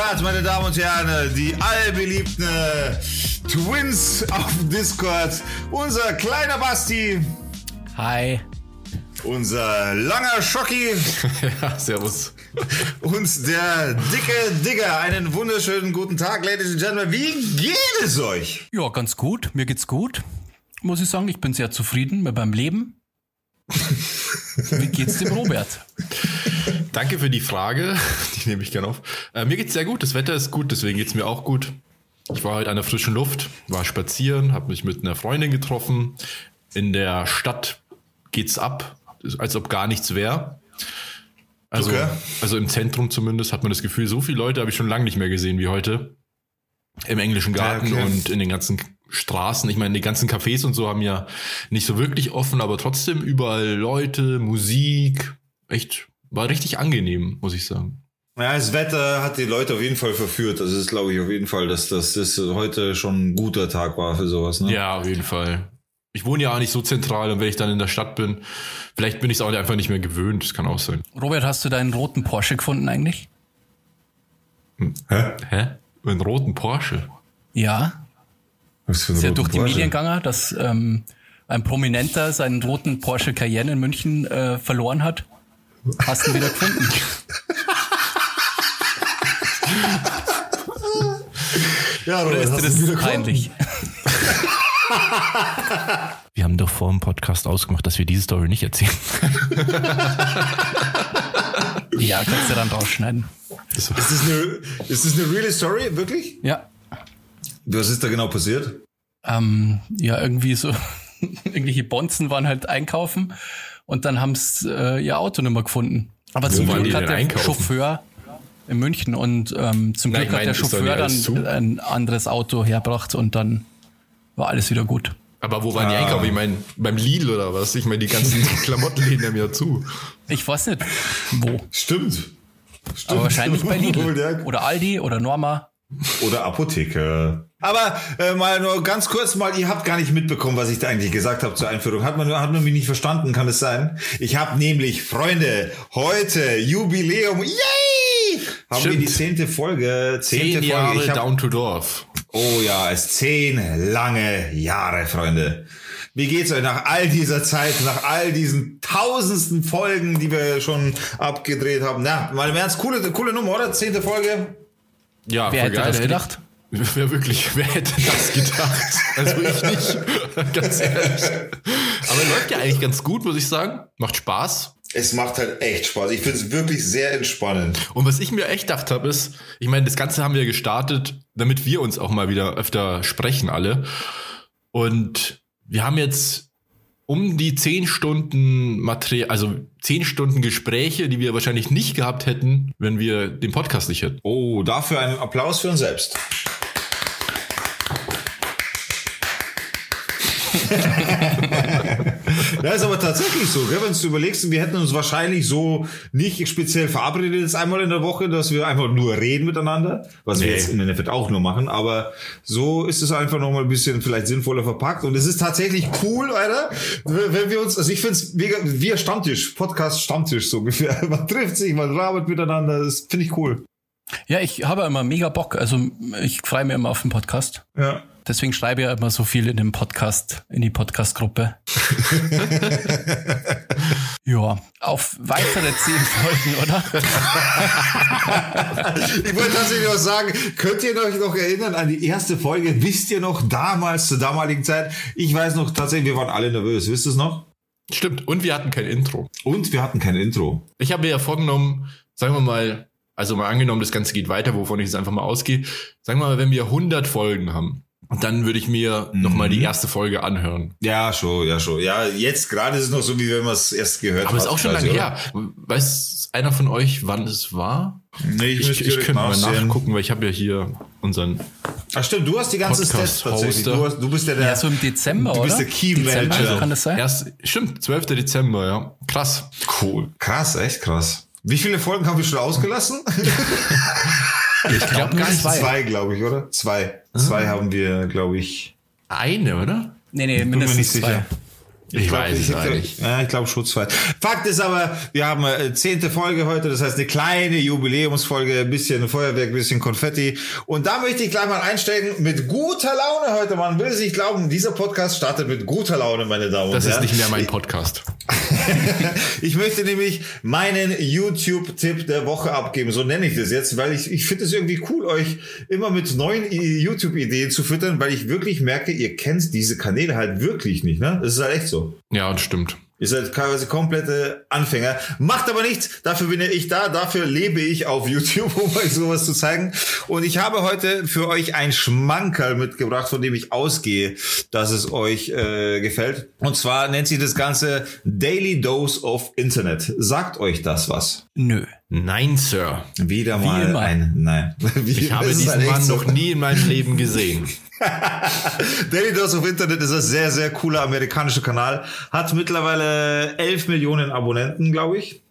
Start, meine Damen und Herren, die allbeliebten äh, Twins auf Discord. Unser kleiner Basti. Hi. Unser langer Schocki. ja, servus. Und der dicke Digger. Einen wunderschönen guten Tag, Ladies and Gentlemen. Wie geht es euch? Ja, ganz gut. Mir geht's gut. Muss ich sagen, ich bin sehr zufrieden mit meinem Leben. Wie geht's dem Robert? Danke für die Frage. Die nehme ich gerne auf. Äh, mir geht's sehr gut. Das Wetter ist gut, deswegen geht's mir auch gut. Ich war heute an der frischen Luft, war spazieren, habe mich mit einer Freundin getroffen. In der Stadt geht's ab, als ob gar nichts wäre. Also, Okay. also im Zentrum zumindest hat man das Gefühl, so viele Leute habe ich schon lange nicht mehr gesehen wie heute. Im englischen Garten okay. und in den ganzen Straßen. Ich meine, die ganzen Cafés und so haben ja nicht so wirklich offen, aber trotzdem überall Leute, Musik. Echt, war richtig angenehm, muss ich sagen. Ja, das Wetter hat die Leute auf jeden Fall verführt. Das ist, glaube ich, auf jeden Fall, dass, dass das heute schon ein guter Tag war für sowas. Ne? Ja, auf jeden Fall. Ich wohne ja auch nicht so zentral und wenn ich dann in der Stadt bin, vielleicht bin ich es auch einfach nicht mehr gewöhnt. Das kann auch sein. Robert, hast du deinen roten Porsche gefunden eigentlich? Hä? Hä? Einen roten Porsche? Ja. Was für ein Ist ja durch die Porsche? Medien gegangen, dass ähm, ein Prominenter seinen roten Porsche Cayenne in München äh, verloren hat. Hast du ihn wieder gefunden? Ja, Oder ist hast dir wieder das gefunden? peinlich? Wir haben doch vor dem Podcast ausgemacht, dass wir diese Story nicht erzählen. Ja, kannst du dann rausschneiden. Ist das, eine, ist das eine real Story, wirklich? Ja. Was ist da genau passiert? ähm, ja, irgendwie so, irgendwelche Bonzen waren halt einkaufen und dann haben's äh, ihr Auto nicht mehr gefunden. Aber zum waren die Glück hat der einkaufen? Chauffeur in München und ähm, zum Nein, Glück ich hat der Chauffeur dann ein anderes Auto herbracht und dann war alles wieder gut. Aber wo waren die Ah. Einkaufen? Ich meine, beim Lidl oder was? Ich meine, die ganzen Klamottenläden haben ja zu. Ich weiß nicht, wo. Stimmt. Stimmt. Aber wahrscheinlich bei Lidl. Oder Aldi oder Norma. Oder Apotheke. Aber äh, mal nur ganz kurz mal, ihr habt gar nicht mitbekommen, was ich da eigentlich gesagt habe zur Einführung. Hat man, nur- hat man mich nicht verstanden, kann es sein? Ich habe nämlich, Freunde, heute Jubiläum, yay! Haben wir Stimmt. die zehnte Folge, zehnte Zehn Jahre Folge. Ich hab, Down to Dorf. oh ja, es zehn lange Jahre, Freunde. Wie geht's euch nach all dieser Zeit, nach all diesen tausendsten Folgen, die wir schon abgedreht haben? Na, mal im Ernst, coole, coole Nummer, oder? Zehnte Folge. Ja, Wer hätte geil. das Hätte gedacht? Wer wirklich, wer hätte das gedacht? Also ich nicht, ganz ehrlich. Aber läuft ja eigentlich ganz gut, muss ich sagen. Macht Spaß. Es macht halt echt Spaß. Ich finde es wirklich sehr entspannend. Und was ich mir echt gedacht habe, ist, ich meine, das Ganze haben wir gestartet, damit wir uns auch mal wieder öfter sprechen alle. Und wir haben jetzt um die zehn Stunden Material, also zehn Stunden Gespräche, die wir wahrscheinlich nicht gehabt hätten, wenn wir den Podcast nicht hätten. Oh, dafür einen Applaus für uns selbst. Ja, ist aber tatsächlich so, gell? wenn du überlegst, wir hätten uns wahrscheinlich so nicht speziell verabredet jetzt einmal in der Woche, dass wir einfach nur reden miteinander, was wir Nee. jetzt im Endeffekt auch nur machen, aber so ist es einfach nochmal ein bisschen vielleicht sinnvoller verpackt und es ist tatsächlich cool, Alter, wenn wir uns, also ich finde es mega, wir Stammtisch, Podcast Stammtisch so ungefähr, man trifft sich, man arbeitet miteinander, das finde ich cool. Ja, ich habe immer mega Bock. Also ich freue mich immer auf den Podcast. Ja. Deswegen schreibe ich ja immer so viel in dem Podcast, in die Podcast-Gruppe. ja, auf weitere zehn Folgen, oder? Ich wollte tatsächlich noch sagen, könnt ihr euch noch erinnern an die erste Folge? Wisst ihr noch damals, zur damaligen Zeit? Ich weiß noch tatsächlich, wir waren alle nervös. Wisst ihr es noch? Stimmt. Und wir hatten kein Intro. Und wir hatten kein Intro. Ich habe mir ja vorgenommen, sagen wir mal, also mal angenommen, das Ganze geht weiter, wovon ich jetzt einfach mal ausgehe. Sagen wir mal, wenn wir 100 Folgen haben, und dann würde ich mir noch mal die erste Folge anhören. Ja, schon, ja, schon. Ja, jetzt gerade ist es noch so, wie wenn man es erst gehört Aber hat. ist auch schon quasi, lange oder? her. Weiß einer von euch, wann es war? Nee, ich, Ich, ich könnte mal nachgucken, weil ich habe ja hier unseren. Ach stimmt, du hast die ganze Stats tatsächlich. Du, hast, du bist ja der, Ja, so im Dezember, du bist oder? der Key Dezember, Manager. kann das sein? Erst, stimmt, 12. Dezember, ja. Krass. Cool. Krass, echt krass. Wie viele Folgen haben wir schon ausgelassen? Ich glaube gar. Zwei. Zwei, glaube ich, oder? Zwei. Zwei haben wir, glaube ich. Eine, oder? Nee, nee, Bin mir mindestens nicht zwei. sicher. Ich, glaub, weiß es hätte- nicht. Ja, ich glaube schutzfrei. Fakt ist aber, wir haben äh, zehnte Folge heute, das heißt eine kleine Jubiläumsfolge, ein bisschen Feuerwerk, ein bisschen Konfetti. Und da möchte ich gleich mal einsteigen mit guter Laune heute. Man will es nicht glauben, dieser Podcast startet mit guter Laune, meine Damen Das und ist Herren. nicht mehr mein Podcast. Ich möchte nämlich meinen YouTube-Tipp der Woche abgeben, so nenne ich das jetzt, weil ich, ich finde es irgendwie cool, euch immer mit neuen I- YouTube-Ideen zu füttern, weil ich wirklich merke, ihr kennt diese Kanäle halt wirklich nicht, ne? Das ist halt echt so. Ja, das stimmt. Ihr seid teilweise komplette Anfänger. Macht aber nichts. Dafür bin ich da. Dafür lebe ich auf YouTube, um euch sowas zu zeigen. Und ich habe heute für euch ein Schmankerl mitgebracht, von dem ich ausgehe, dass es euch äh, gefällt. Und zwar nennt sich das Ganze Daily Dose of Internet. Sagt euch das was? Nö. Nein, Sir. Wieder mal immer. ein Nein. Wie, Ich habe diesen Mann so. noch nie in meinem Leben gesehen. Daily Dose of Internet ist ein sehr, sehr cooler amerikanischer Kanal. Hat mittlerweile 11 Millionen Abonnenten, glaube ich.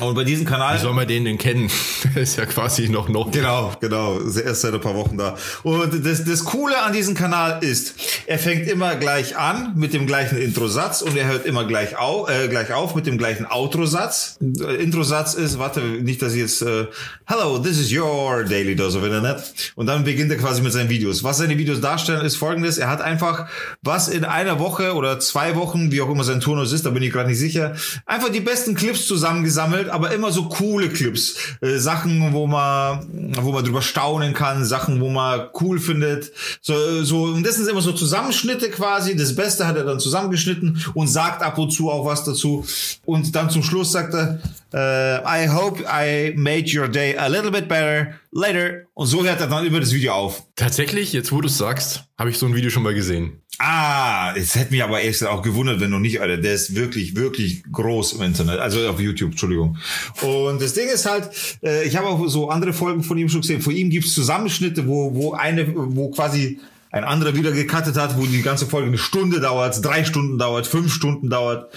Und bei diesem Kanal. Wie soll man den denn kennen? Der ist ja quasi noch noch. Genau, genau. Erst seit ein paar Wochen da. Und das, das Coole an diesem Kanal ist, er fängt immer gleich an mit dem gleichen Introsatz und er hört immer gleich auf, äh, gleich auf mit dem gleichen Outrosatz. Äh, Introsatz ist, warte, nicht, dass ich jetzt, äh, Hello, this is your Daily Dose of Internet. Und dann beginnt er quasi mit seinen Videos. Was seine Videos darstellen, ist folgendes. Er hat einfach, was in einer Woche oder zwei Wochen, wie auch immer sein Turnus ist, da bin ich gerade nicht sicher, einfach die besten Clips zusammengesammelt, aber immer so coole Clips. Äh, Sachen, wo man, wo man drüber staunen kann, Sachen, wo man cool findet. So, so, und das sind immer so Zusammenschnitte quasi. Das Beste hat er dann zusammengeschnitten und sagt ab und zu auch was dazu. Und dann zum Schluss sagt er, äh, I hope I made your day a little bit better later. Und so hört er dann über das Video auf. Tatsächlich, jetzt wo du es sagst, habe ich so ein Video schon mal gesehen. Ah, es hätte mich aber echt auch gewundert, wenn noch nicht, Alter. Der ist wirklich, wirklich groß im Internet. Also auf YouTube, Entschuldigung. Und das Ding ist halt, äh, ich habe auch so andere Folgen von ihm schon gesehen. Von ihm gibt's Zusammenschnitte, wo, wo eine, wo quasi ein anderer wieder gecuttet hat, wo die ganze Folge eine Stunde dauert, drei Stunden dauert, fünf Stunden dauert.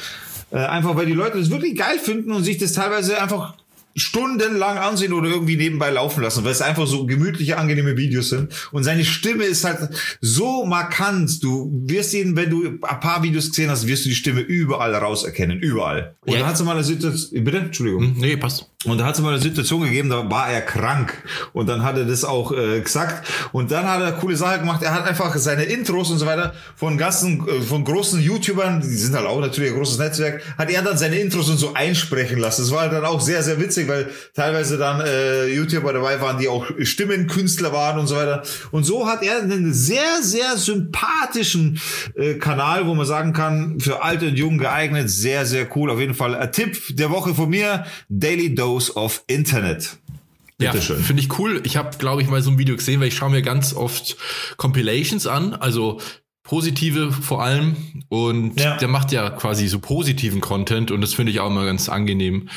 Äh, einfach weil die Leute das wirklich geil finden und sich das teilweise einfach stundenlang ansehen oder irgendwie nebenbei laufen lassen, weil es einfach so gemütliche, angenehme Videos sind. Und seine Stimme ist halt so markant. Du wirst ihn, wenn du ein paar Videos gesehen hast, wirst du die Stimme überall rauserkennen. Überall. Und Ja. dann hat es mal eine Situation, bitte? Entschuldigung. Hm, nee, passt. Und da hat es mal eine Situation gegeben, da war er krank. Und dann hat er das auch äh, gesagt. Und dann hat er coole Sache gemacht. Er hat einfach seine Intros und so weiter von ganzen, äh, von großen YouTubern, die sind halt auch natürlich ein großes Netzwerk, hat er dann seine Intros und so einsprechen lassen. Das war halt dann auch sehr, sehr witzig, weil teilweise dann äh, YouTuber dabei waren, die auch Stimmenkünstler waren und so weiter. Und so hat er einen sehr, sehr sympathischen äh, Kanal, wo man sagen kann, für alte und jung geeignet. Sehr, sehr cool. Auf jeden Fall ein Tipp der Woche von mir. Daily Dose of Internet. Ja, finde ich cool. Ich habe, glaube ich, mal so ein Video gesehen, weil ich schaue mir ganz oft Compilations an, also positive vor allem. Und Ja. der macht ja quasi so positiven Content und das finde ich auch immer ganz angenehm.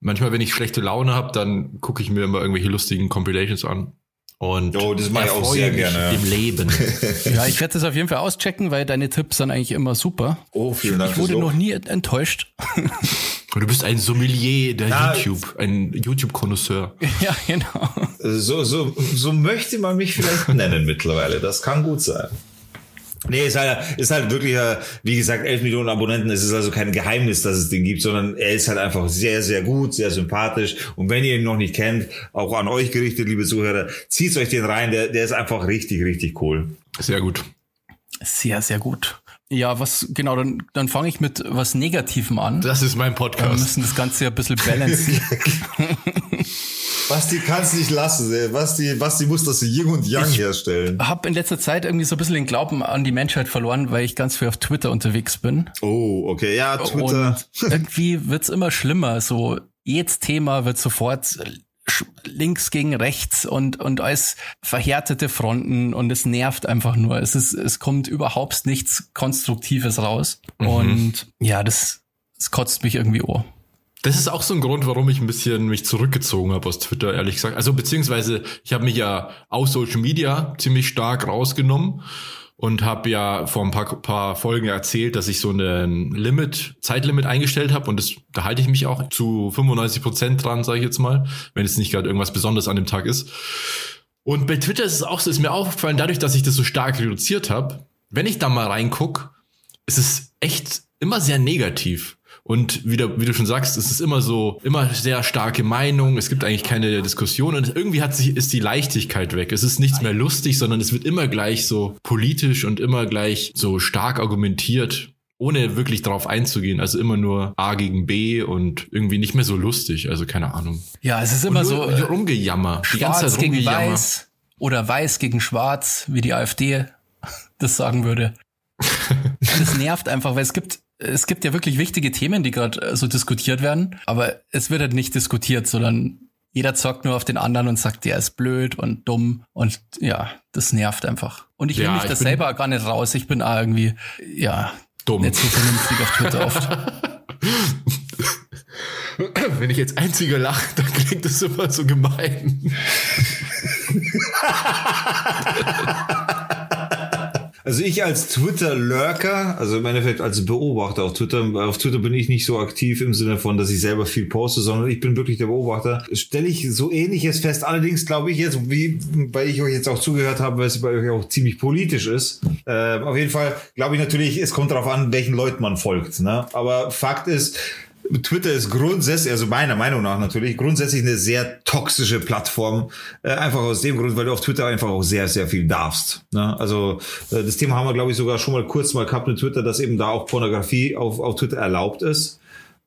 Manchmal, wenn ich schlechte Laune habe, dann gucke ich mir immer irgendwelche lustigen Compilations an. Und Oh, das mache ich auch sehr gerne. Im Leben. Ja, ich werde das auf jeden Fall auschecken, weil deine Tipps sind eigentlich immer super. Oh, vielen Dank Ich wurde noch nie enttäuscht. Und du bist ein Sommelier der Ja. YouTube, ein YouTube-Konnoisseur. ja, genau. So, so, so möchte man mich vielleicht nennen mittlerweile. Das kann gut sein. Nee, ist halt, ist halt wirklich, äh, wie gesagt, 11 Millionen Abonnenten. Es ist also kein Geheimnis, dass es den gibt, sondern er ist halt einfach sehr, sehr gut, sehr sympathisch. Und wenn ihr ihn noch nicht kennt, auch an euch gerichtet, liebe Zuhörer, zieht euch den rein. Der, der ist einfach richtig, richtig cool. Sehr gut. Sehr, sehr gut. Ja, was, genau, dann, dann fange ich mit was Negativem an. Das ist mein Wir Podcast. müssen das Ganze ja ein bisschen balancen. Basti kann's nicht lassen. ey. Basti, Basti muss das Yin und Yang herstellen. Hab in letzter Zeit irgendwie so ein bisschen den Glauben an die Menschheit verloren, weil ich ganz viel auf Twitter unterwegs bin. Oh, okay. Ja, Twitter. Und irgendwie wird's immer schlimmer. So, jedes Thema wird sofort links gegen rechts und, und als verhärtete Fronten und es nervt einfach nur. Es ist, es kommt überhaupt nichts Konstruktives raus. Und ja, das, das kotzt mich irgendwie oh. Das ist auch so ein Grund, warum ich ein bisschen mich zurückgezogen habe aus Twitter, ehrlich gesagt. Also beziehungsweise ich habe mich ja aus Social Media ziemlich stark rausgenommen und habe ja vor ein paar, paar Folgen erzählt, dass ich so ein Limit, Zeitlimit eingestellt habe und das, da halte ich mich auch zu 95 Prozent dran, sage ich jetzt mal, wenn es nicht gerade irgendwas Besonderes an dem Tag ist. Und bei Twitter ist es auch so, ist mir aufgefallen, dadurch, dass ich das so stark reduziert habe, wenn ich da mal reinguck, ist es echt immer sehr negativ. Und wie du, wie du schon sagst, es ist immer so, immer sehr starke Meinung. Es gibt eigentlich keine Diskussion und irgendwie hat sich, ist die Leichtigkeit weg. Es ist nichts mehr lustig, sondern es wird immer gleich so politisch und immer gleich so stark argumentiert ohne wirklich drauf einzugehen. Also immer nur A gegen B und irgendwie nicht mehr so lustig. Also keine Ahnung. Ja, es ist immer so äh, rumgejammer. Die ganze Zeit gegen Weiß oder Weiß gegen Schwarz, wie die AfD das sagen würde. das nervt einfach, weil es gibt es gibt ja wirklich wichtige Themen, die gerade äh, so diskutiert werden, aber es wird halt nicht diskutiert, sondern jeder zockt nur auf den anderen und sagt, der ist blöd und dumm und ja, das nervt einfach. Und ich will ja, mich das selber gar nicht raus. Ich bin irgendwie, ja, dumm. Nicht so vernünftig auf Twitter oft. Wenn ich jetzt einziger lache, dann klingt das immer so gemein. Also ich als Twitter-Lurker, also im Endeffekt als Beobachter auf Twitter, auf Twitter bin ich nicht so aktiv im Sinne von, dass ich selber viel poste, sondern ich bin wirklich der Beobachter, stelle ich so ähnliches fest. Allerdings glaube ich jetzt, wie, weil ich euch jetzt auch zugehört habe, weil es bei euch auch ziemlich politisch ist. Äh, auf jeden Fall glaube ich natürlich, es kommt darauf an, welchen Leuten man folgt. Ne? Aber Fakt ist, Twitter ist grundsätzlich, also meiner Meinung nach natürlich, grundsätzlich eine sehr toxische Plattform. Äh, einfach aus dem Grund, weil du auf Twitter einfach auch sehr, sehr viel darfst. Ne? Also äh, das Thema haben wir, glaube ich, sogar schon mal kurz mal gehabt mit Twitter, dass eben da auch Pornografie auf, auf Twitter erlaubt ist.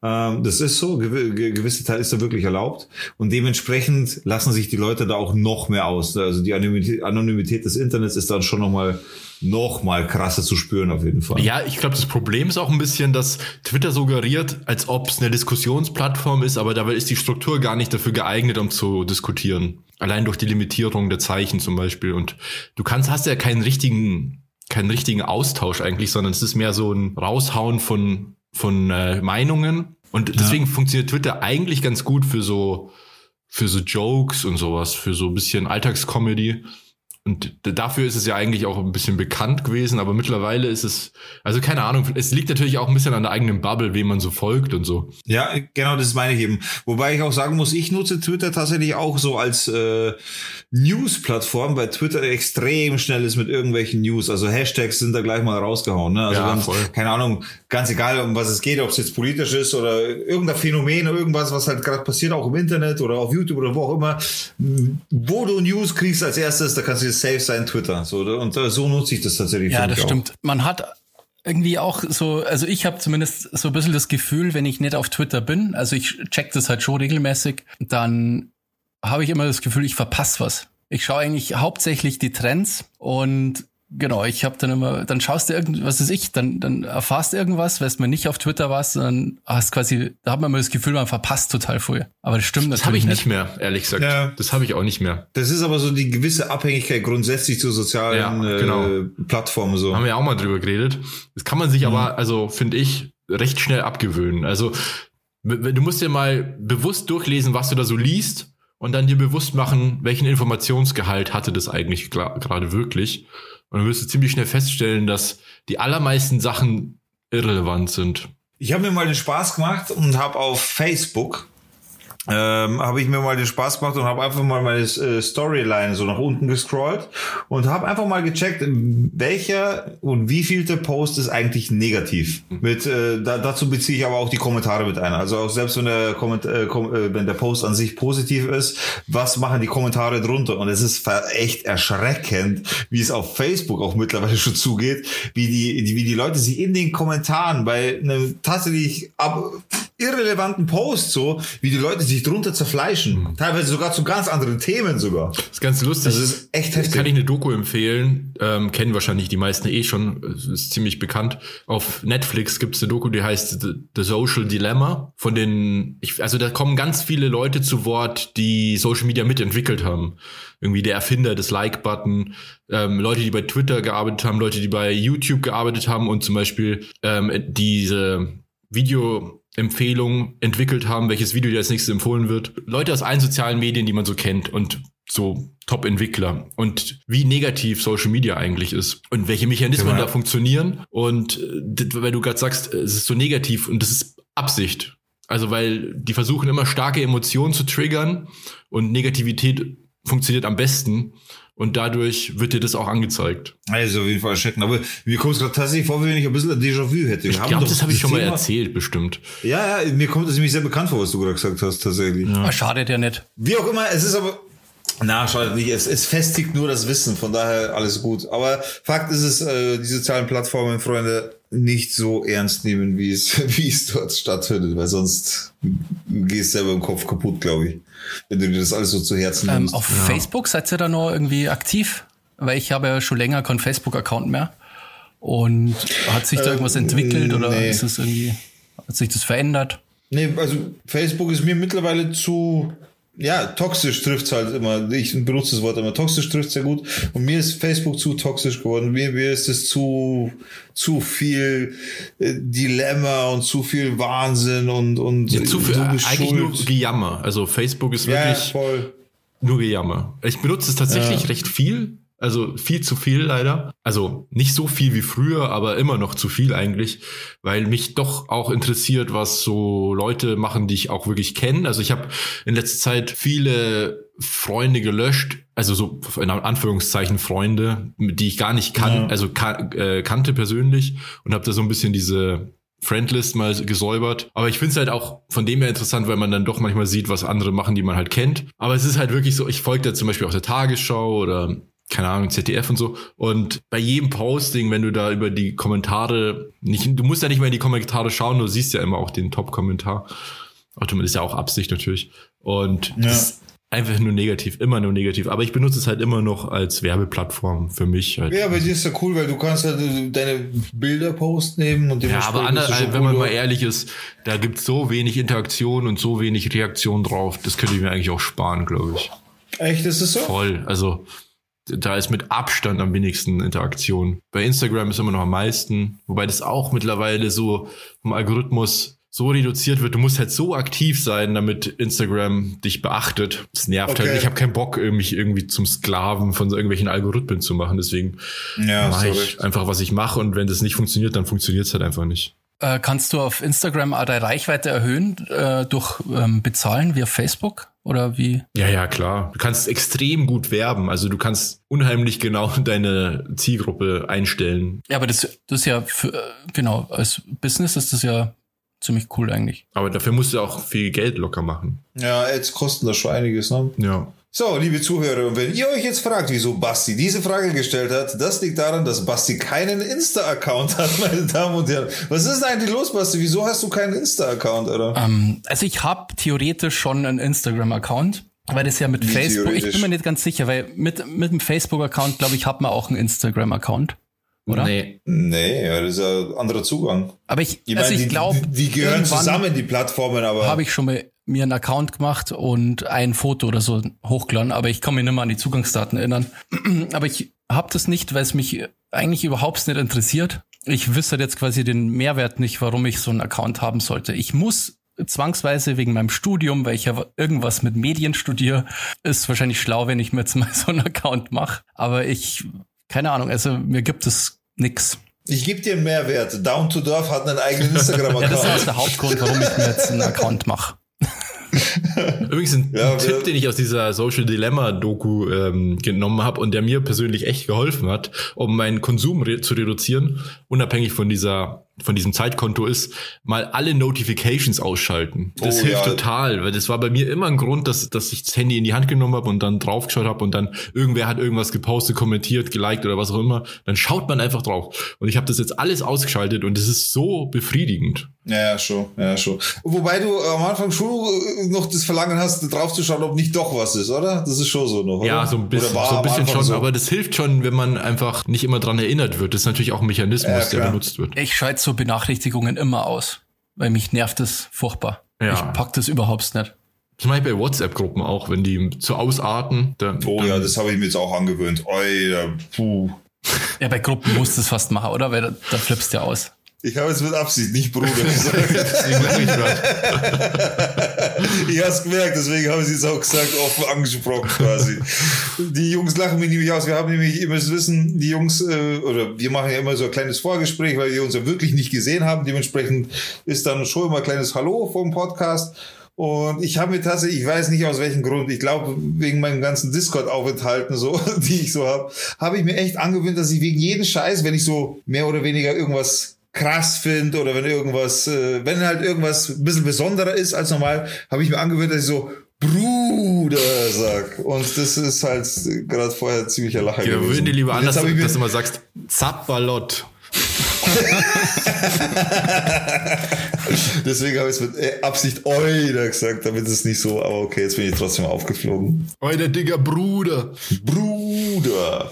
Ähm, das ist so, gew gewisse Teil ist da wirklich erlaubt. Und dementsprechend lassen sich die Leute da auch noch mehr aus. Also die Anonymität, Anonymität des Internets ist dann schon nochmal noch mal krasser zu spüren auf jeden Fall. Ja, ich glaube, das Problem ist auch ein bisschen, dass Twitter suggeriert, als ob es eine Diskussionsplattform ist, aber dabei ist die Struktur gar nicht dafür geeignet, um zu diskutieren. Allein durch die Limitierung der Zeichen zum Beispiel. Und du kannst, hast ja keinen richtigen, keinen richtigen Austausch eigentlich, sondern es ist mehr so ein Raushauen von, von äh, Meinungen. Und deswegen ja. funktioniert Twitter eigentlich ganz gut für so, für so Jokes und sowas, für so ein bisschen Alltagscomedy. Und dafür ist es ja eigentlich auch ein bisschen bekannt gewesen, aber mittlerweile ist es, also keine Ahnung, es liegt natürlich auch ein bisschen an der eigenen Bubble, wem man so folgt und so. Ja, genau, das meine ich eben. Wobei ich auch sagen muss, ich nutze Twitter tatsächlich auch so als äh, News-Plattform, weil Twitter extrem schnell ist mit irgendwelchen News. Also Hashtags sind da gleich mal rausgehauen. Ne? Also ja, ganz, voll. keine Ahnung, ganz egal, um was es geht, ob es jetzt politisch ist oder irgendein Phänomen oder irgendwas, was halt gerade passiert, auch im Internet oder auf YouTube oder wo auch immer. Wo du News kriegst als erstes, da kannst du safe sein Twitter. So, und so nutze ich das tatsächlich. Ja, das stimmt. Man hat irgendwie auch so, also ich habe zumindest so ein bisschen das Gefühl, wenn ich nicht auf Twitter bin, also ich check das halt schon regelmäßig, dann habe ich immer das Gefühl, ich verpasse was. Ich schaue eigentlich hauptsächlich die Trends und Genau, ich habe dann immer, dann schaust du irgendwas ist ich, dann, dann erfährst du irgendwas, weißt man nicht auf Twitter was, dann hast quasi, da hat man immer das Gefühl, man verpasst total viel. Aber das stimmt das natürlich. Das habe ich nicht mehr, ehrlich gesagt. Ja. Das habe ich auch nicht mehr. Das ist aber so die gewisse Abhängigkeit grundsätzlich zu sozialen ja, genau. äh, Plattformen so. Haben wir auch mal drüber geredet. Das kann man sich mhm. aber, also finde ich, recht schnell abgewöhnen. Also du musst dir mal bewusst durchlesen, was du da so liest und dann dir bewusst machen, welchen Informationsgehalt hatte das eigentlich gerade wirklich. Und dann wirst du ziemlich schnell feststellen, dass die allermeisten Sachen irrelevant sind. Ich habe mir mal den Spaß gemacht und habe auf Facebook ähm, habe ich mir mal den Spaß gemacht und habe einfach mal meine äh, Storyline so nach unten gescrollt und habe einfach mal gecheckt, welcher und wie vielte Post ist eigentlich negativ. Mit äh, da, dazu beziehe ich aber auch die Kommentare mit ein. Also auch selbst wenn der Komment äh, kom äh, wenn der Post an sich positiv ist, was machen die Kommentare drunter? Und es ist echt erschreckend, wie es auf Facebook auch mittlerweile schon zugeht, wie die, die wie die Leute sich in den Kommentaren bei einem tatsächlich ab irrelevanten Post so, wie die Leute sich drunter zerfleischen. Mhm. Teilweise sogar zu ganz anderen Themen sogar. Das ist ganz lustig. Das ist echt heftig. Kann ich eine Doku empfehlen. Ähm, kennen wahrscheinlich die meisten eh schon. Ist ziemlich bekannt. Auf Netflix gibt es eine Doku, die heißt The, The Social Dilemma. Von den, ich, also da kommen ganz viele Leute zu Wort, die Social Media mitentwickelt haben. Irgendwie der Erfinder des Like-Button, ähm, Leute, die bei Twitter gearbeitet haben, Leute, die bei YouTube gearbeitet haben und zum Beispiel ähm, diese Video Empfehlung entwickelt haben, welches Video dir als nächstes empfohlen wird. Leute aus allen sozialen Medien, die man so kennt und so Top-Entwickler und wie negativ Social Media eigentlich ist und welche Mechanismen genau. da funktionieren. Und weil du gerade sagst, es ist so negativ und das ist Absicht. Also weil die versuchen immer starke Emotionen zu triggern und Negativität funktioniert am besten. Und dadurch wird dir das auch angezeigt. Also auf jeden Fall erschreckend. Aber mir kommt es gerade tatsächlich vor, wenn ich ein bisschen ein Déjà-vu hätte. Ich glaube, das habe ich schon mal erzählt, bestimmt. Ja, ja, mir kommt das nämlich sehr bekannt vor, was du gerade gesagt hast, tatsächlich. Ja. Schadet ja nicht. Wie auch immer, es ist aber na, schadet nicht. Es, es festigt nur das Wissen, von daher alles gut. Aber Fakt ist es, äh, die sozialen Plattformen, Freunde, nicht so ernst nehmen, wie es, wie es dort stattfindet, weil sonst gehst du selber im Kopf kaputt, glaube ich. Wenn du dir das alles so zu Herzen ähm, nimmst. Auf ja. Facebook seid ihr da noch irgendwie aktiv? Weil ich habe ja schon länger keinen Facebook-Account mehr. Und hat sich da irgendwas ähm, entwickelt oder nee. ist es irgendwie, hat sich das verändert? Nee, also Facebook ist mir mittlerweile zu ja, toxisch trifft's halt immer. Ich benutze das Wort immer. Toxisch trifft's sehr gut. Und mir ist Facebook zu toxisch geworden. Mir, mir ist es zu, zu viel äh, Dilemma und zu viel Wahnsinn und, und ja, zu viel, eigentlich nur Gejammer. Also Facebook ist wirklich ja, nur Gejammer. Ich benutze es tatsächlich ja. recht viel. Also viel zu viel leider. Also nicht so viel wie früher, aber immer noch zu viel eigentlich, weil mich doch auch interessiert, was so Leute machen, die ich auch wirklich kenne. Also ich habe in letzter Zeit viele Freunde gelöscht, also so in Anführungszeichen Freunde, die ich gar nicht kann, ja. also kan äh, kannte persönlich und habe da so ein bisschen diese Friendlist mal gesäubert. Aber ich finde es halt auch von dem her interessant, weil man dann doch manchmal sieht, was andere machen, die man halt kennt. Aber es ist halt wirklich so, ich folge da zum Beispiel auch der Tagesschau oder keine Ahnung, ZDF und so. Und bei jedem Posting, wenn du da über die Kommentare nicht, du musst ja nicht mehr in die Kommentare schauen, du siehst ja immer auch den Top-Kommentar. Automatisch ist ja auch Absicht natürlich. Und ja. einfach nur negativ, immer nur negativ. Aber ich benutze es halt immer noch als Werbeplattform für mich. Halt. Ja, bei dir ist ja cool, weil du kannst halt deine Bilder posten nehmen und Ja, aber andere, wenn man mal ehrlich ist, da gibt's so wenig Interaktion und so wenig Reaktion drauf. Das könnte ich mir eigentlich auch sparen, glaube ich. Echt, ist es so? Voll. Also, da ist mit Abstand am wenigsten Interaktion. Bei Instagram ist immer noch am meisten, wobei das auch mittlerweile so vom Algorithmus so reduziert wird. Du musst halt so aktiv sein, damit Instagram dich beachtet. Das nervt halt. okay. halt. Ich habe keinen Bock, mich irgendwie zum Sklaven von so irgendwelchen Algorithmen zu machen. Deswegen ja, mache ich einfach, was ich mache. Und wenn das nicht funktioniert, dann funktioniert es halt einfach nicht. Äh, kannst du auf Instagram auch deine Reichweite erhöhen äh, durch ähm, Bezahlen wie auf Facebook? Oder wie? Ja, ja, klar. Du kannst extrem gut werben. Also du kannst unheimlich genau deine Zielgruppe einstellen. Ja, aber das, das ist ja, für, äh, genau, als Business ist das ja ziemlich cool eigentlich. Aber dafür musst du auch viel Geld locker machen. Ja, jetzt kosten das schon einiges, ne? Ja. So, liebe Zuhörer, und wenn ihr euch jetzt fragt, wieso Basti diese Frage gestellt hat, das liegt daran, dass Basti keinen Insta-Account hat, meine Damen und Herren. Was ist denn eigentlich los, Basti? Wieso hast du keinen Insta-Account, oder? Ähm, also ich habe theoretisch schon einen Instagram-Account. Weil das ja mit Wie Facebook, ich bin mir nicht ganz sicher, weil mit, mit dem Facebook-Account, glaube ich, hat man auch einen Instagram-Account. Oder? Nee. Nee, ja, das ist ein anderer Zugang. Aber ich, ich also ich glaube. Die, die, gehören zusammen, die Plattformen, aber. Habe ich schon mal mir einen Account gemacht und ein Foto oder so hochgeladen, aber ich kann mich nicht mehr an die Zugangsdaten erinnern. aber ich habe das nicht, weil es mich eigentlich überhaupt nicht interessiert. Ich wüsste jetzt quasi den Mehrwert nicht, warum ich so einen Account haben sollte. Ich muss zwangsweise wegen meinem Studium, weil ich ja irgendwas mit Medien studiere, ist wahrscheinlich schlau, wenn ich mir jetzt mal so einen Account mache. Aber ich, keine Ahnung, also mir gibt es nix. Ich gebe dir einen Mehrwert. Down to Dorf hat einen eigenen Instagram-Account. ja, das ist der Hauptgrund, warum ich mir jetzt einen Account mache. Übrigens ein, ja, Tipp, den ich aus dieser Social Dilemma Doku ähm, genommen habe und der mir persönlich echt geholfen hat, um meinen Konsum re zu reduzieren, unabhängig von dieser von diesem Zeitkonto ist, mal alle Notifications ausschalten. Das oh, hilft ja. total, weil das war bei mir immer ein Grund, dass, dass ich das Handy in die Hand genommen habe und dann draufgeschaut habe und dann irgendwer hat irgendwas gepostet, kommentiert, geliked oder was auch immer. Dann schaut man einfach drauf. Und ich habe das jetzt alles ausgeschaltet und es ist so befriedigend. Ja, ja, schon, ja, schon. Wobei du am Anfang schon noch das Verlangen hast, draufzuschauen, ob nicht doch was ist, oder? Das ist schon so noch, oder? Ja, so ein bisschen, so ein bisschen schon, so? aber das hilft schon, wenn man einfach nicht immer dran erinnert wird. Das ist natürlich auch ein Mechanismus, ja, der benutzt wird. Ich schalte so Benachrichtigungen immer aus, weil mich nervt das furchtbar. Ja. Ich pack das überhaupt nicht. Das mache ich bei WhatsApp-Gruppen auch, wenn die zu ausarten. Dann, oh ja, das habe ich mir jetzt auch angewöhnt. Oi, puh. Ja, bei Gruppen musst du es fast machen, oder? Weil da, da flippst du ja aus. Ich habe jetzt mit Absicht nicht Bruder gesagt. ich habe es gemerkt, deswegen habe ich es auch gesagt, offen angesprochen quasi. Die Jungs lachen mich nämlich aus. Wir haben nämlich, ihr müsst wissen, die Jungs, äh, oder wir machen ja immer so ein kleines Vorgespräch, weil wir uns ja wirklich nicht gesehen haben. Dementsprechend ist dann schon immer ein kleines Hallo vom Podcast. Und ich habe mir tatsächlich, ich weiß nicht aus welchem Grund, ich glaube wegen meinen ganzen Discord-Aufenthalten so, die ich so habe, habe ich mir echt angewöhnt, dass ich wegen jeden Scheiß, wenn ich so mehr oder weniger irgendwas krass finde oder wenn irgendwas, äh, wenn halt irgendwas ein bisschen besonderer ist als normal, habe ich mir angewöhnt, dass ich so Bruder sag. Und das ist halt gerade vorher ziemlicher Lacher ja, gewesen. würden die lieber anders, mir- dass du mal sagst, Zapperlott. Deswegen habe ich es mit äh, Absicht Euler gesagt, damit es nicht so, aber okay, jetzt bin ich trotzdem aufgeflogen. Euer dicker Bruder. Bruder.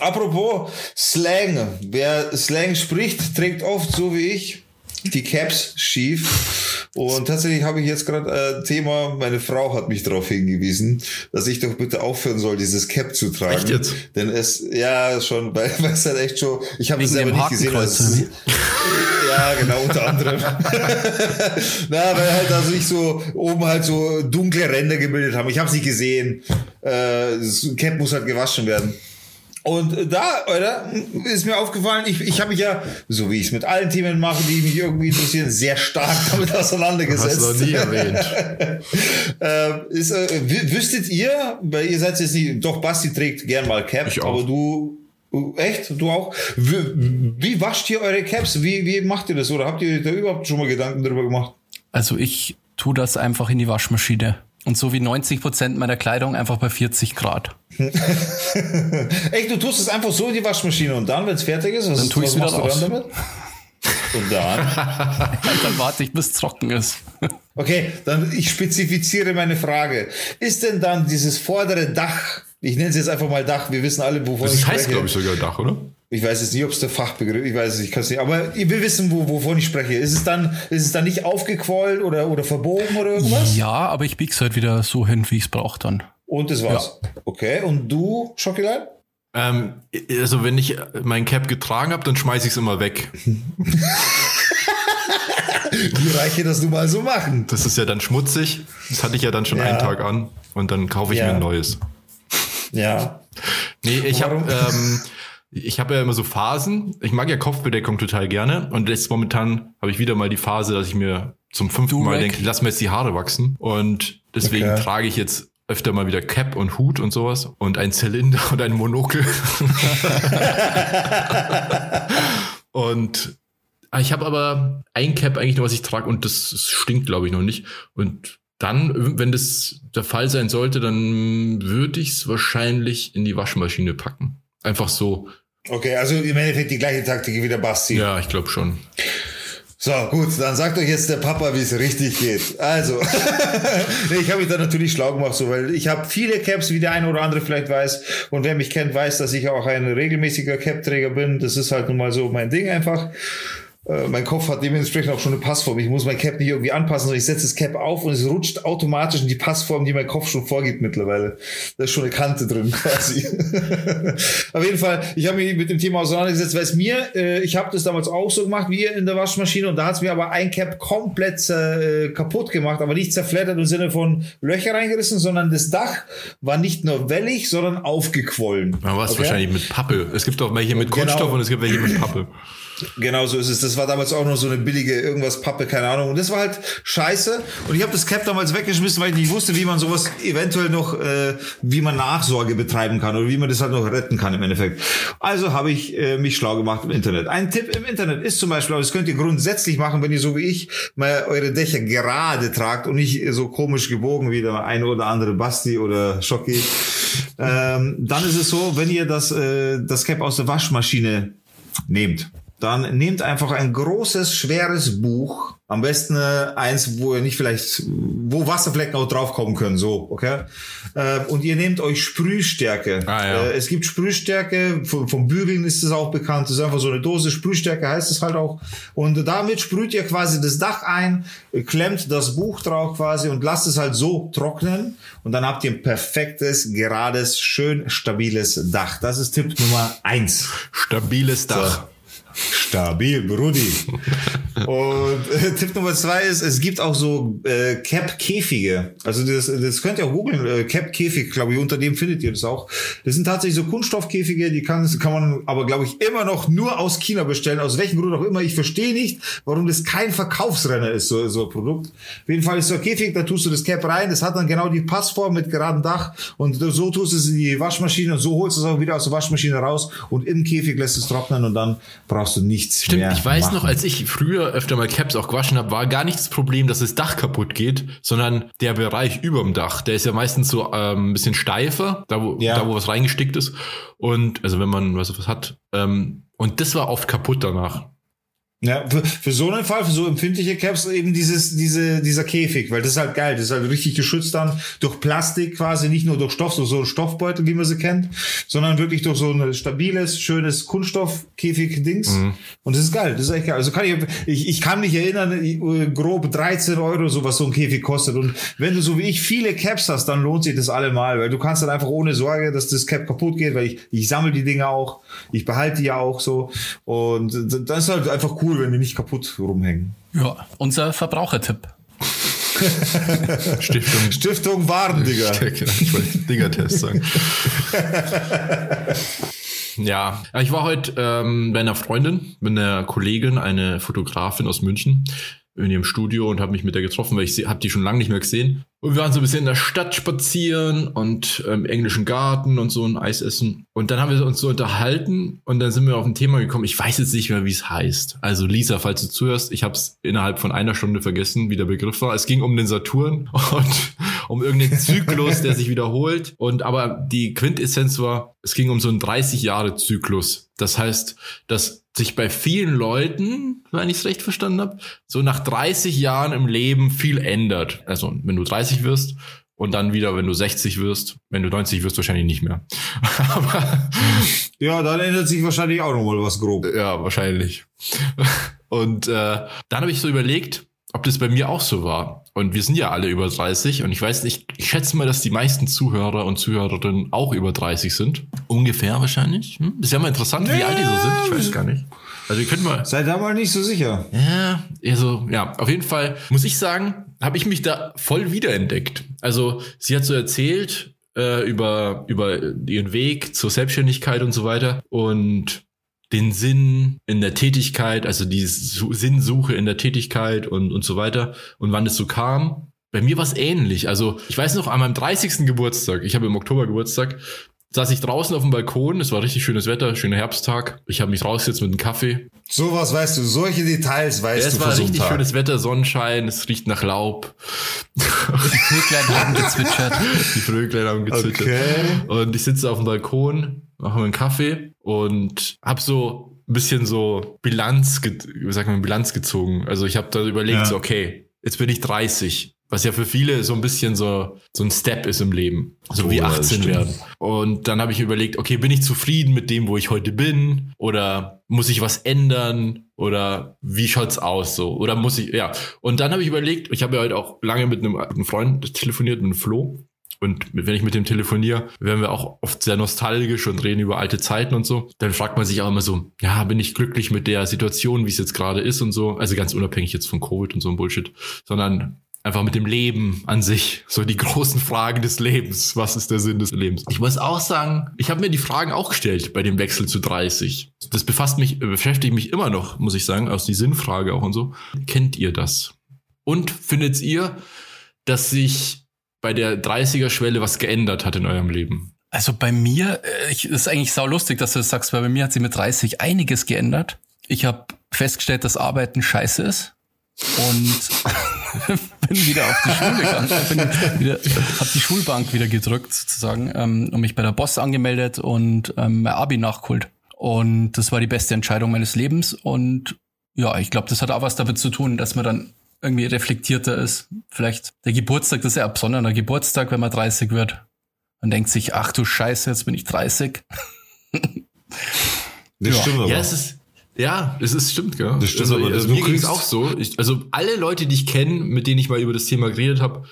Apropos Slang. Wer Slang spricht, trägt oft so wie ich die Caps schief. Und tatsächlich habe ich jetzt gerade äh, Thema, meine Frau hat mich darauf hingewiesen, dass ich doch bitte aufhören soll, dieses Cap zu tragen. Echt jetzt? Denn es, ja, schon, weil weil es halt echt schon, ich habe es selber nicht gesehen. Also ja, genau, unter anderem. Na, weil halt also ich so oben halt so dunkle Ränder gebildet haben. Ich habe nicht gesehen. Äh, das Cap muss halt gewaschen werden. Und da, oder, ist mir aufgefallen, ich, ich habe mich ja, so wie ich es mit allen Themen mache, die mich irgendwie interessieren, sehr stark damit auseinandergesetzt. Hast du noch nie erwähnt. äh, ist, äh, wü- wüsstet ihr, weil ihr seid jetzt nicht, doch Basti trägt gern mal Cap, Ich auch. aber du, uh, echt, du auch? Wie, wie wascht ihr eure Caps? Wie, wie macht ihr das? Oder habt ihr da überhaupt schon mal Gedanken darüber gemacht? Also ich tu das einfach in die Waschmaschine. Und so wie 90 Prozent meiner Kleidung einfach bei 40 Grad. Echt, du tust es einfach so in die Waschmaschine und dann, wenn es fertig ist, was, Dann tue ich's was wieder dann raus. damit? Und dann? Dann warte ich, bis es trocken ist. Okay, dann ich spezifiziere meine Frage. Ist denn dann dieses vordere Dach, ich nenne es jetzt einfach mal Dach, wir wissen alle, wovon Das ich heißt, spreche. glaube ich, sogar Dach, oder? Ich weiß jetzt nicht, ob es der Fachbegriff, ich weiß es, ich kann es nicht, aber wir wissen, wo, wovon ich spreche. Ist es dann, ist es dann nicht aufgequollt oder, oder verbogen oder irgendwas? Ja, aber ich bieg's halt wieder so hin, wie ich es brauche dann. Und das war's. Okay, und du, Schokilein? Ähm, also wenn ich mein Cap getragen habe, dann schmeiße ich es immer weg. Wie reiche das nun mal so machen? Das ist ja dann schmutzig. Das hatte ich ja dann schon Ja. einen Tag an. Und dann kaufe ich Ja. mir ein neues. Ja. Nee, ich habe ähm, ich habe ja immer so Phasen. Ich mag ja Kopfbedeckung total gerne. Und jetzt momentan habe ich wieder mal die Phase, dass ich mir zum fünften Mal Durag. denke, lass mir jetzt die Haare wachsen. Und deswegen Okay. trage ich jetzt öfter mal wieder Cap und Hut und sowas und ein Zylinder und ein Monokel. und ah, ich habe aber ein Cap eigentlich nur, was ich trage und das stinkt, glaube ich, noch nicht. Und dann, wenn das der Fall sein sollte, dann würde ich es wahrscheinlich in die Waschmaschine packen. Einfach so. Okay, also im Endeffekt die gleiche Taktik wie der Basti. Ja, ich glaube schon. So, gut, dann sagt euch jetzt der Papa, wie es richtig geht. Also, ich habe mich da natürlich schlau gemacht, so, weil ich habe viele Caps, wie der eine oder andere vielleicht weiß. Und wer mich kennt, weiß, dass ich auch ein regelmäßiger Cap-Träger bin. Das ist halt nun mal so mein Ding einfach. Äh, mein Kopf hat dementsprechend auch schon eine Passform. Ich muss mein Cap nicht irgendwie anpassen, sondern ich setze das Cap auf und es rutscht automatisch in die Passform, die mein Kopf schon vorgibt mittlerweile. Da ist schon eine Kante drin quasi. Auf jeden Fall, ich habe mich mit dem Thema auseinandergesetzt, weil es mir, äh, ich habe das damals auch so gemacht wie ihr in der Waschmaschine und da hat es mir aber ein Cap komplett äh, kaputt gemacht, aber nicht zerfleddert im Sinne von Löcher reingerissen, sondern das Dach war nicht nur wellig, sondern aufgequollen. Aber was Okay? wahrscheinlich mit Pappe. Es gibt auch welche mit Genau. Kunststoff und es gibt welche mit Pappe. Genau so ist es. Das war damals auch noch so eine billige irgendwas Pappe, keine Ahnung. Und das war halt scheiße. Und ich habe das Cap damals weggeschmissen, weil ich nicht wusste, wie man sowas eventuell noch, äh, wie man Nachsorge betreiben kann oder wie man das halt noch retten kann im Endeffekt. Also habe ich äh, mich schlau gemacht im Internet. Ein Tipp im Internet ist zum Beispiel, aber das könnt ihr grundsätzlich machen, wenn ihr so wie ich mal eure Dächer gerade tragt und nicht so komisch gebogen wie der eine oder andere Basti oder Schocki. Ähm, dann ist es so, wenn ihr das, äh, das Cap aus der Waschmaschine nehmt, dann nehmt einfach ein großes, schweres Buch. Am besten äh, eins, wo ihr nicht vielleicht, wo Wasserflecken auch draufkommen können, so, okay? Äh, und ihr nehmt euch Sprühstärke. Ah, ja. äh, es gibt Sprühstärke, vom, vom Bügeln ist es auch bekannt, das ist einfach so eine Dose, Sprühstärke heißt es halt auch. Und damit sprüht ihr quasi das Dach ein, klemmt das Buch drauf quasi und lasst es halt so trocknen. Und dann habt ihr ein perfektes, gerades, schön stabiles Dach. Das ist Tipp Nummer eins. Stabiles Dach. Stabil, Brudi. Und äh, Tipp Nummer zwei ist, es gibt auch so äh, Cap-Käfige. Also das, das könnt ihr auch googeln. Äh, Cap-Käfig, glaube ich, unter dem findet ihr das auch. Das sind tatsächlich so Kunststoffkäfige, die kann, kann man aber, glaube ich, immer noch nur aus China bestellen. Aus welchem Grund auch immer. Ich verstehe nicht, warum das kein Verkaufsrenner ist, so, so ein Produkt. Auf jeden Fall ist so ein Käfig, da tust du das Cap rein. Das hat dann genau die Passform mit geradem Dach. Und so tust du es in die Waschmaschine und so holst du es auch wieder aus der Waschmaschine raus. Und im Käfig lässt es trocknen und dann brauchst du nichts Stimmt, mehr ich weiß machen. noch, als ich früher öfter mal Caps auch gewaschen habe, war gar nicht das Problem, dass das Dach kaputt geht, sondern der Bereich überm Dach. Der ist ja meistens so ähm, ein bisschen steifer, da wo, Ja. da wo was reingestickt ist. Und also wenn man was, was hat. Ähm, und das war oft kaputt danach. Ja, für, für so einen Fall, für so empfindliche Caps eben dieses, diese, dieser Käfig, weil das ist halt geil. Das ist halt richtig geschützt dann durch Plastik quasi, nicht nur durch Stoff, so, so ein Stoffbeutel, wie man sie kennt, sondern wirklich durch so ein stabiles, schönes Kunststoffkäfig-Dings. Und das ist geil. Das ist echt geil. Also kann ich, ich, ich kann mich erinnern, äh, grob 13 Euro, so was so ein Käfig kostet. Und wenn du so wie ich viele Caps hast, dann lohnt sich das allemal, weil du kannst dann einfach ohne Sorge, dass das Cap kaputt geht, weil ich, ich sammle die Dinge auch, ich behalte die ja auch so. Und das ist halt einfach cool, wenn die nicht kaputt rumhängen. Ja, unser Verbrauchertipp. Stiftung. Stiftung Warndigger. ich wollte Digger-Test sagen. Ja, ich war heute ähm, bei einer Freundin, mit einer Kollegin, eine Fotografin aus München, in ihrem Studio und habe mich mit der getroffen, weil ich habe die schon lange nicht mehr gesehen. Und wir waren so ein bisschen in der Stadt spazieren und im englischen Garten und so ein Eis essen. Und dann haben wir uns so unterhalten und dann sind wir auf ein Thema gekommen. Ich weiß jetzt nicht mehr, wie es heißt. Also Lisa, falls du zuhörst, ich habe es innerhalb von einer Stunde vergessen, wie der Begriff war. Es ging um den Saturn und um irgendeinen Zyklus, der sich wiederholt. Und aber die Quintessenz war, es ging um so einen 30 Jahre Zyklus. Das heißt, dass sich bei vielen Leuten, wenn ich es recht verstanden habe, so nach 30 Jahren im Leben viel ändert. Also wenn du 30 wirst und dann wieder, wenn du 60 wirst, wenn du 90 wirst, wahrscheinlich nicht mehr. Aber Ja, dann ändert sich wahrscheinlich auch nochmal was grob. ja, wahrscheinlich. Und äh, dann habe ich so überlegt, ob das bei mir auch so war. Und wir sind ja alle über 30 und ich weiß nicht, ich schätze mal, dass die meisten Zuhörer und Zuhörerinnen auch über 30 sind. Ungefähr wahrscheinlich. Hm? Ist ja mal interessant, wie Ja. alt die so sind. Ich weiß gar nicht. Also ihr könnt mal. Sei da mal nicht so sicher. Ja, also ja, auf jeden Fall muss ich sagen, habe ich mich da voll wiederentdeckt. Also sie hat so erzählt äh, über über ihren Weg zur Selbstständigkeit und so weiter und den Sinn in der Tätigkeit, also die Su Sinnsuche in der Tätigkeit und und so weiter und wann es so kam. Bei mir war es ähnlich. Also ich weiß noch, an meinem 30. Geburtstag, ich habe im Oktober Geburtstag, saß ich draußen auf dem Balkon, es war richtig schönes Wetter, schöner Herbsttag. Ich habe mich rausgesetzt mit einem Kaffee Sowas weißt du, solche Details weißt ja, du es war für so einen richtig Tag. schönes Wetter, Sonnenschein, es riecht nach Laub. Vöglein haben gezwitschert. Die Vöglein haben gezüttet. Okay. Und ich sitze auf dem Balkon, mache mir einen Kaffee und hab so ein bisschen so Bilanz, sagt man, Bilanz gezogen. Also ich habe da überlegt, Ja. so okay, jetzt bin ich 30. Was ja für viele so ein bisschen so, so ein Step ist im Leben. So Oh, wie ja, das 18 stimmt. werden. Und dann habe ich überlegt, okay, bin ich zufrieden mit dem, wo ich heute bin? Oder muss ich was ändern? Oder wie schaut's aus so? Oder muss ich, ja. Und dann habe ich überlegt, ich habe ja heute auch lange mit einem, einem Freund telefoniert, mit einem Flo. Und wenn ich mit dem telefoniere, werden wir auch oft sehr nostalgisch und reden über alte Zeiten und so. Dann fragt man sich auch immer so, ja, bin ich glücklich mit der Situation, wie es jetzt gerade ist und so. Also ganz unabhängig jetzt von Covid und so ein Bullshit, sondern einfach mit dem Leben an sich. So die großen Fragen des Lebens. Was ist der Sinn des Lebens? Ich muss auch sagen, ich habe mir die Fragen auch gestellt bei dem Wechsel zu 30. Das befasst mich, beschäftigt mich immer noch, muss ich sagen, aus die Sinnfrage auch und so. Kennt ihr das? Und findet ihr, dass sich bei der 30er-Schwelle was geändert hat in eurem Leben? Also bei mir, äh, ich, ist eigentlich sau lustig, dass du das sagst, weil bei mir hat sich mit 30 einiges geändert. Ich habe festgestellt, dass Arbeiten scheiße ist und bin wieder auf die Schule gegangen. Bin hab die Schulbank wieder gedrückt sozusagen ähm, und mich bei der Boss angemeldet und ähm, mein Abi nachgeholt. Und das war die beste Entscheidung meines Lebens. Und ja, ich glaube, das hat auch was damit zu tun, dass man dann irgendwie reflektierter ist. Vielleicht der Geburtstag, das ist ja ein besonderer Geburtstag, wenn man 30 wird. Man denkt sich, ach du Scheiße, jetzt bin ich 30. Das Ja. stimmt aber. Ja, es ist, ja, es ist stimmt, gell? Das stimmt, also, aber also du mir ging es auch so. Ich, also alle Leute, die ich kenne, mit denen ich mal über das Thema geredet habe,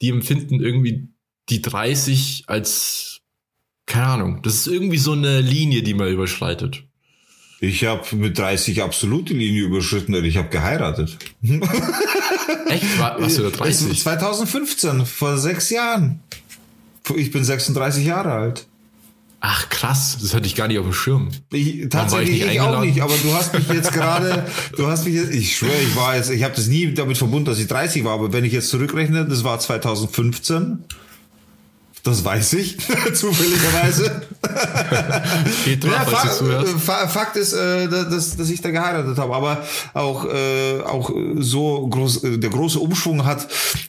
die empfinden irgendwie die 30 als, keine Ahnung, das ist irgendwie so eine Linie, die man überschreitet. Ich habe mit 30 absolut die Linie überschritten und ich habe geheiratet. Echt? War, warst du da 30? 2015, vor sechs Jahren. Ich bin 36 Jahre alt. Ach krass, das hatte ich gar nicht auf dem Schirm. Ich, tatsächlich ich, ich auch nicht, aber du hast mich jetzt gerade, du hast mich jetzt, ich schwöre, ich war jetzt, ich habe das nie damit verbunden, dass ich 30 war, aber wenn ich jetzt zurückrechne, das war 2015. Das weiß ich, zufälligerweise. Geht drauf, ja, Fakt, Fakt ist, äh, dass, dass ich da geheiratet habe. Aber auch, äh, auch so groß, äh, der große Umschwung hat,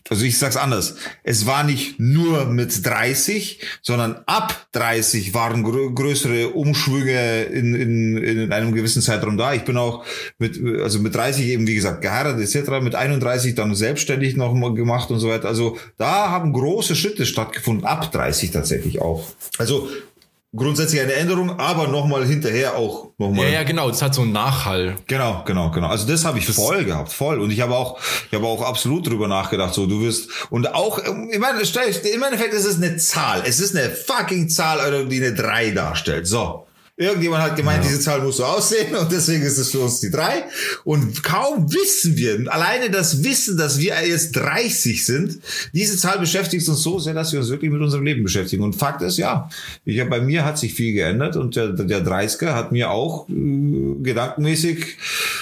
also ich sag's anders, es war nicht nur mit 30, sondern ab 30 waren größere Umschwünge in, in, in einem gewissen Zeitraum da. Ich bin auch mit, also mit 30 eben, wie gesagt, geheiratet etc., mit 31 dann selbstständig noch mal gemacht und so weiter. Also da haben große Schritte stattgefunden. Ab 30 tatsächlich auch. Also grundsätzlich eine Änderung, aber nochmal hinterher auch nochmal. Ja, ja, genau, das hat so einen Nachhall. Genau, genau, genau. Also das habe ich das voll gehabt, voll. Und ich habe auch, ich habe auch absolut drüber nachgedacht, so du wirst und auch, ich meine, im Endeffekt ist es eine Zahl. Es ist eine fucking Zahl, die eine 3 darstellt. So. Irgendjemand hat gemeint, ja. diese Zahl muss so aussehen und deswegen ist es für uns die drei. Und kaum wissen wir, alleine das Wissen, dass wir jetzt 30 sind, diese Zahl beschäftigt uns so sehr, dass wir uns wirklich mit unserem Leben beschäftigen. Und Fakt ist, ja, ich hab, bei mir hat sich viel geändert und der, der 30er hat mir auch äh, gedankenmäßig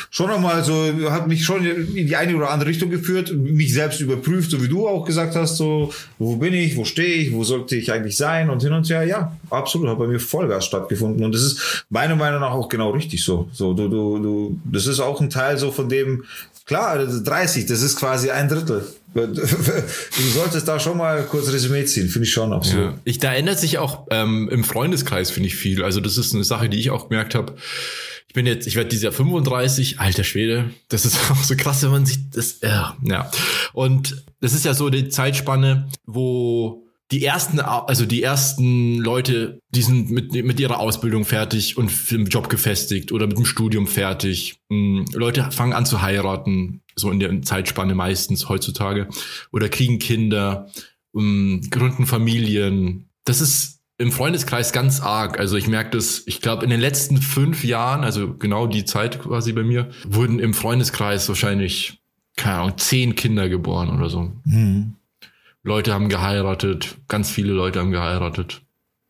schon nochmal so, hat mich schon in die eine oder andere Richtung geführt, mich selbst überprüft, so wie du auch gesagt hast, so, wo bin ich, wo stehe ich, wo sollte ich eigentlich sein und hin und her. Ja, absolut, hat bei mir Vollgas stattgefunden. Und das ist meiner Meinung nach auch genau richtig so. So, du, du, du, das ist auch ein Teil so von dem, klar, 30, das ist quasi ein Drittel. Du solltest da schon mal kurz Resümee ziehen, finde ich schon so. Ja. Ich, da ändert sich auch ähm, im Freundeskreis, finde ich viel. Also das ist eine Sache, die ich auch gemerkt habe. Ich bin jetzt, ich werde dieses Jahr 35, alter Schwede. Das ist auch so krass, wenn man sich das, ja, ja. Und das ist ja so die Zeitspanne, wo die ersten, also die ersten Leute, die sind mit, mit ihrer Ausbildung fertig und im Job gefestigt oder mit dem Studium fertig. Hm, Leute fangen an zu heiraten, so in der Zeitspanne meistens heutzutage, oder kriegen Kinder, hm, gründen Familien. Das ist im Freundeskreis ganz arg. Also ich merke das, ich glaube, in den letzten fünf Jahren, also genau die Zeit quasi bei mir, wurden im Freundeskreis wahrscheinlich, keine Ahnung, zehn Kinder geboren oder so. Mhm. Leute haben geheiratet, ganz viele Leute haben geheiratet.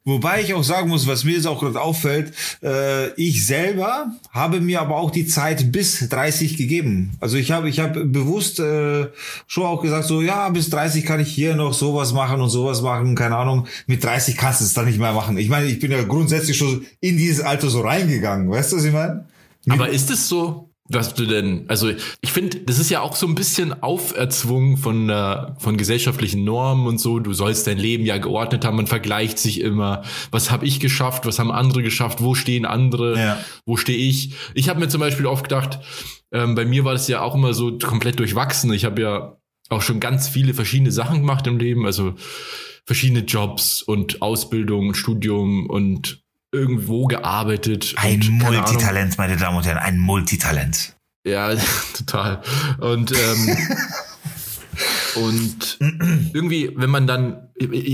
Wobei ich auch sagen muss, was mir jetzt auch gerade auffällt, äh, ich selber habe mir aber auch die Zeit bis 30 gegeben. Also ich habe ich habe bewusst äh, schon auch gesagt, so ja, bis 30 kann ich hier noch sowas machen und sowas machen, keine Ahnung. Mit 30 kannst du es dann nicht mehr machen. Ich meine, ich bin ja grundsätzlich schon in dieses Alter so reingegangen, weißt du, was ich meine? Aber ist es so? Was du denn, also ich finde, das ist ja auch so ein bisschen auferzwungen von, äh, von gesellschaftlichen Normen und so. Du sollst dein Leben ja geordnet haben, man vergleicht sich immer. Was habe ich geschafft, was haben andere geschafft, wo stehen andere, ja. wo stehe ich? Ich habe mir zum Beispiel oft gedacht, ähm, bei mir war das ja auch immer so komplett durchwachsen. Ich habe ja auch schon ganz viele verschiedene Sachen gemacht im Leben, also verschiedene Jobs und Ausbildung und Studium und irgendwo gearbeitet. Ein und, Multitalent, meine Damen und Herren, ein Multitalent. Ja, total. Und ähm, und irgendwie, wenn man dann,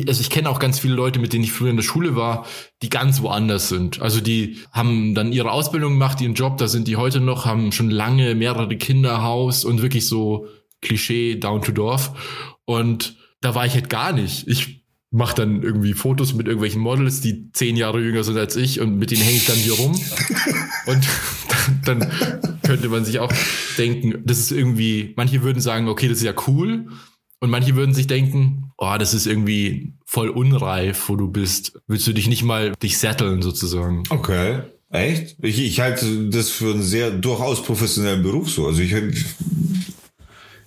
also ich kenne auch ganz viele Leute, mit denen ich früher in der Schule war, die ganz woanders sind. Also die haben dann ihre Ausbildung gemacht, ihren Job, da sind die heute noch, haben schon lange mehrere Kinder, Haus und wirklich so Klischee down to Dorf. Und da war ich halt gar nicht. Ich mache dann irgendwie Fotos mit irgendwelchen Models, die zehn Jahre jünger sind als ich und mit denen hänge ich dann hier rum. und dann, dann könnte man sich auch denken, das ist irgendwie, manche würden sagen, okay, das ist ja cool. Und manche würden sich denken, oh, das ist irgendwie voll unreif, wo du bist. Willst du dich nicht mal dich setteln sozusagen? Okay. Echt? Ich, ich halte das für einen sehr durchaus professionellen Beruf so. Also ich,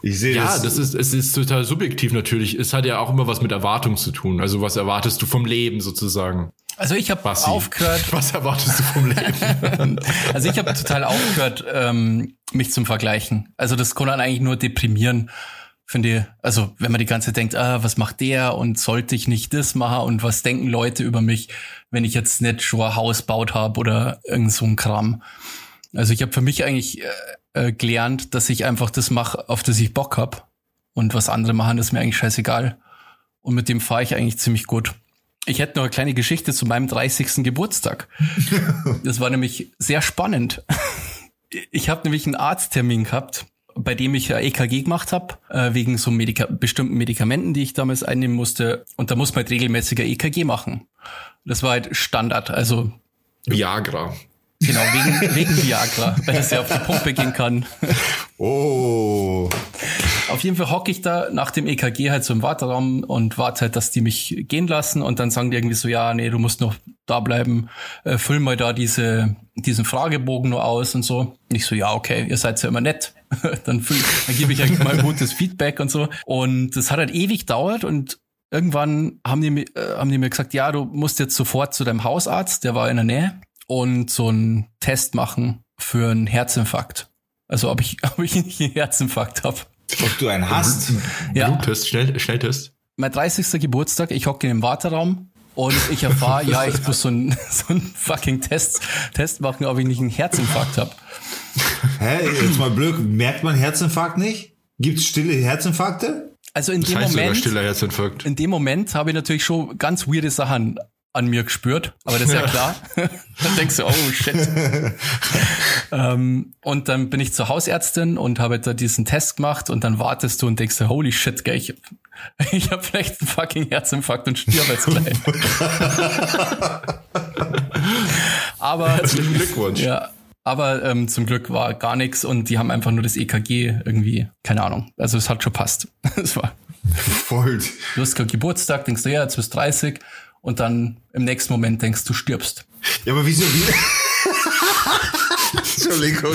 ich sehe ja, das. das ist, es ist total subjektiv natürlich. Es hat ja auch immer was mit Erwartung zu tun. Also was erwartest du vom Leben sozusagen? Also ich habe aufgehört. Was erwartest du vom Leben? also ich habe total aufgehört, ähm, mich zum Vergleichen. Also das kann dann eigentlich nur deprimieren, finde ich. Also wenn man die ganze Zeit denkt, ah, was macht der und sollte ich nicht das machen und was denken Leute über mich, wenn ich jetzt nicht schon ein Haus baut habe oder irgend so ein Kram. Also ich habe für mich eigentlich äh, äh, gelernt, dass ich einfach das mache, auf das ich Bock hab. Und was andere machen, ist mir eigentlich scheißegal. Und mit dem fahre ich eigentlich ziemlich gut. Ich hätte noch eine kleine Geschichte zu meinem 30. Geburtstag. Das war nämlich sehr spannend. Ich habe nämlich einen Arzttermin gehabt, bei dem ich EKG gemacht habe, äh, wegen so Medika bestimmten Medikamenten, die ich damals einnehmen musste. Und da muss man halt regelmäßiger EKG machen. Das war halt Standard. Also Viagra. Genau, wegen, wegen Viagra, weil das ja auf die Pumpe gehen kann. Oh. Auf jeden Fall hocke ich da nach dem EKG halt so im Warteraum und warte halt, dass die mich gehen lassen und dann sagen die irgendwie so, ja, nee, du musst noch da bleiben, äh, füll mal da diese, diesen Fragebogen nur aus und so. Und ich so, ja, okay, ihr seid ja immer nett. dann, füll, dann gebe ich halt mal gutes Feedback und so. Und das hat halt ewig dauert und irgendwann haben die, äh, haben die mir gesagt, ja, du musst jetzt sofort zu deinem Hausarzt, der war in der Nähe und so einen Test machen für einen Herzinfarkt. Also ob ich, ob ich nicht einen Herzinfarkt habe. Ob du einen hast? Ja. Bluttest, Schnell, Schnelltest. Mein 30. Geburtstag, ich hocke in dem Warteraum und ich erfahre, ja, ich muss so einen so einen fucking Test, Test machen, ob ich nicht einen Herzinfarkt habe. Hä, jetzt mal blöd, merkt man Herzinfarkt nicht? Gibt's stille Herzinfarkte? Also in Das dem heißt sogar Moment, stiller Herzinfarkt. in dem Moment habe ich natürlich schon ganz weirde Sachen an mir gespürt, aber das ist ja klar. dann denkst du, oh shit. ähm, und dann bin ich zur Hausärztin und habe da diesen Test gemacht und dann wartest du und denkst, holy shit, gell, ich, ich habe vielleicht einen fucking Herzinfarkt und stirb jetzt gleich. aber Herzlichen Glückwunsch. ja, aber ähm, zum Glück war gar nichts und die haben einfach nur das EKG irgendwie, keine Ahnung. Also es hat schon passt. Es war Voll. Du hast Geburtstag, denkst du, ja, jetzt bist 30 und dann im nächsten Moment denkst du, stirbst. Ja, aber wieso? Wie Entschuldigung.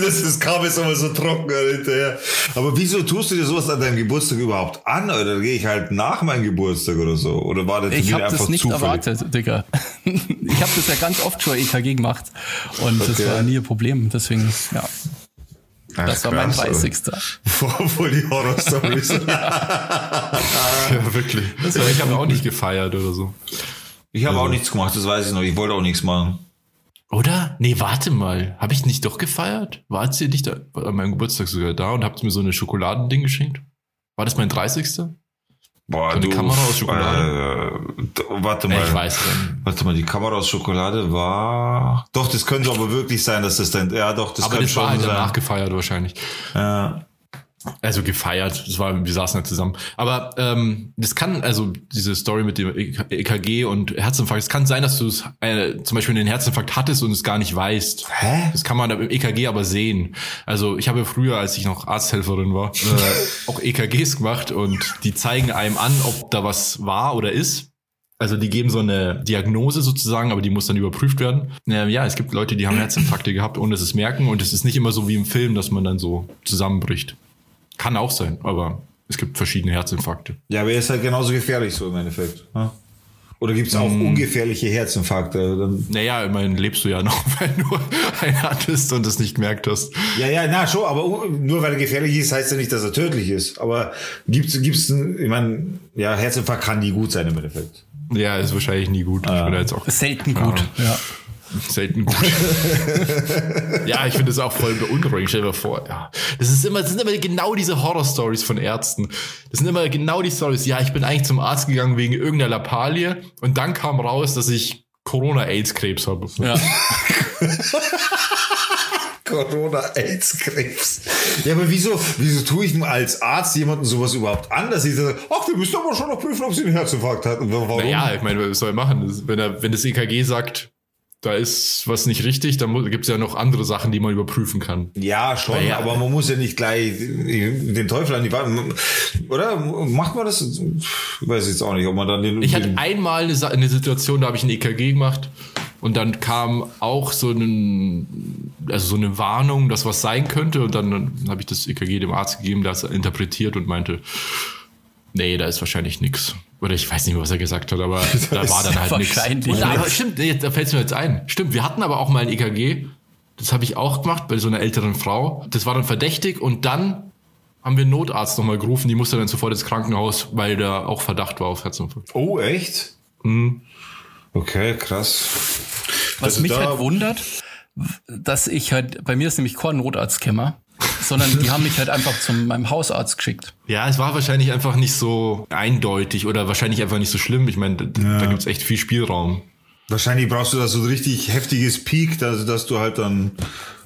Das, das kam jetzt immer so trocken hinterher. Aber wieso tust du dir sowas an deinem Geburtstag überhaupt an? Oder gehe ich halt nach meinem Geburtstag oder so? Oder war der Ich Termin habe das nicht zufällig? erwartet, Digga. Ich habe das ja ganz oft schon EKG gemacht und das Okay. war nie ein Problem. Deswegen, ja, Ach, das war mein krass, aber 30. Voll, die Horror-Stories. Ja, wirklich. ich habe auch nicht gefeiert oder so. Ich habe auch nichts gemacht, das weiß ich noch. Ich wollte auch nichts machen. Oder? Nee, warte mal. Habe ich nicht doch gefeiert? Wart ihr nicht da, an meinem Geburtstag sogar da und habt mir so eine Schokoladending geschenkt? War das mein 30.? Boah, eine Kamera aus Schokolade? Äh, warte mal. Ich weiß dann. Warte mal, die Kamera aus Schokolade war. Doch, das könnte aber wirklich sein, dass das dann. Ja, doch, das Aber könnte das war schon halt sein. danach gefeiert wahrscheinlich. Ja. Also gefeiert, das war, wir saßen halt zusammen. Aber ähm, das kann, also diese Story mit dem EKG und Herzinfarkt, es kann sein, dass du es äh, zum Beispiel einen Herzinfarkt hattest und es gar nicht weißt. Hä? Das kann man im EKG aber sehen. Also ich habe früher, als ich noch Arzthelferin war, äh, auch EKGs gemacht und die zeigen einem an, ob da was war oder ist. Also die geben so eine Diagnose sozusagen, aber die muss dann überprüft werden. Ja, ja, es gibt Leute, die haben Herzinfarkte gehabt, ohne dass es merken. Und es ist nicht immer so wie im Film, dass man dann so zusammenbricht. Kann auch sein, aber es gibt verschiedene Herzinfarkte. Ja, aber er ist halt genauso gefährlich so im Endeffekt. Ja? Oder gibt es auch Mm. ungefährliche Herzinfarkte? Dann, Naja, immerhin lebst du ja noch, wenn du einen hattest und es nicht gemerkt hast. ja, ja, na schon, aber nur weil er gefährlich ist, heißt ja nicht, dass er tödlich ist. Aber gibt's, gibt's, ein- ich meine, ja, Herzinfarkt kann nie gut sein im Endeffekt. Ja, ist wahrscheinlich nie gut. Ich bin da jetzt auch Selten gut. Ja. Selten gut. ja, ich finde es auch voll beunruhigend. Stell dir mal vor, ja. Das ist immer, das sind immer genau diese Horror-Stories von Ärzten. Das sind immer genau die Stories. Ja, ich bin eigentlich zum Arzt gegangen wegen irgendeiner Lappalie und dann kam raus, dass ich Corona-Aids-Krebs habe. Ja. Corona-Aids-Krebs. Ja, aber wieso, wieso tue ich als Arzt jemanden sowas überhaupt an, dass ich sage, ach, wir müssen aber schon noch prüfen, ob sie einen Herzinfarkt hat. Und warum? Naja, ich meine, was soll er machen? Das- Wenn, er, wenn das EKG sagt, da ist was nicht richtig, dann gibt es ja noch andere Sachen, die man überprüfen kann. Ja, schon, Ja. aber man muss ja nicht gleich den Teufel an die Wand. Oder macht man das? Ich weiß jetzt auch nicht, ob man dann den. Ich hatte einmal eine, eine Situation, da habe ich ein EKG gemacht und dann kam auch so, einen, also so eine Warnung, dass was sein könnte und dann habe ich das EKG dem Arzt gegeben, der es interpretiert und meinte, nee, da ist wahrscheinlich nix. Oder ich weiß nicht mehr, was er gesagt hat, aber da war dann halt nichts. nix. stimmt, da fällt es mir jetzt ein. Stimmt, wir hatten aber auch mal ein EKG, das habe ich auch gemacht bei so einer älteren Frau. Das war dann verdächtig und dann haben wir einen Notarzt nochmal gerufen, die musste dann sofort ins Krankenhaus, weil da auch Verdacht war auf Herzinfarkt. oh, echt? Mhm. Okay, krass. Was Also mich halt wundert, dass ich halt, bei mir ist nämlich kein Notarztkämmer. Sondern die haben mich halt einfach zu meinem Hausarzt geschickt. Ja, es war wahrscheinlich einfach nicht so eindeutig oder wahrscheinlich einfach nicht so schlimm. Ich meine, da, Ja. da gibt's echt viel Spielraum. Wahrscheinlich brauchst du da so ein richtig heftiges Peak, dass, dass du halt dann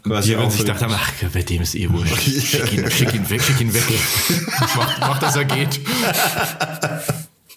quasi Die werden sich gedacht haben, ach, bei dem ist eh wurscht. Schick ihn, schick ihn weg, schick ihn weg. mach, mach, dass er geht.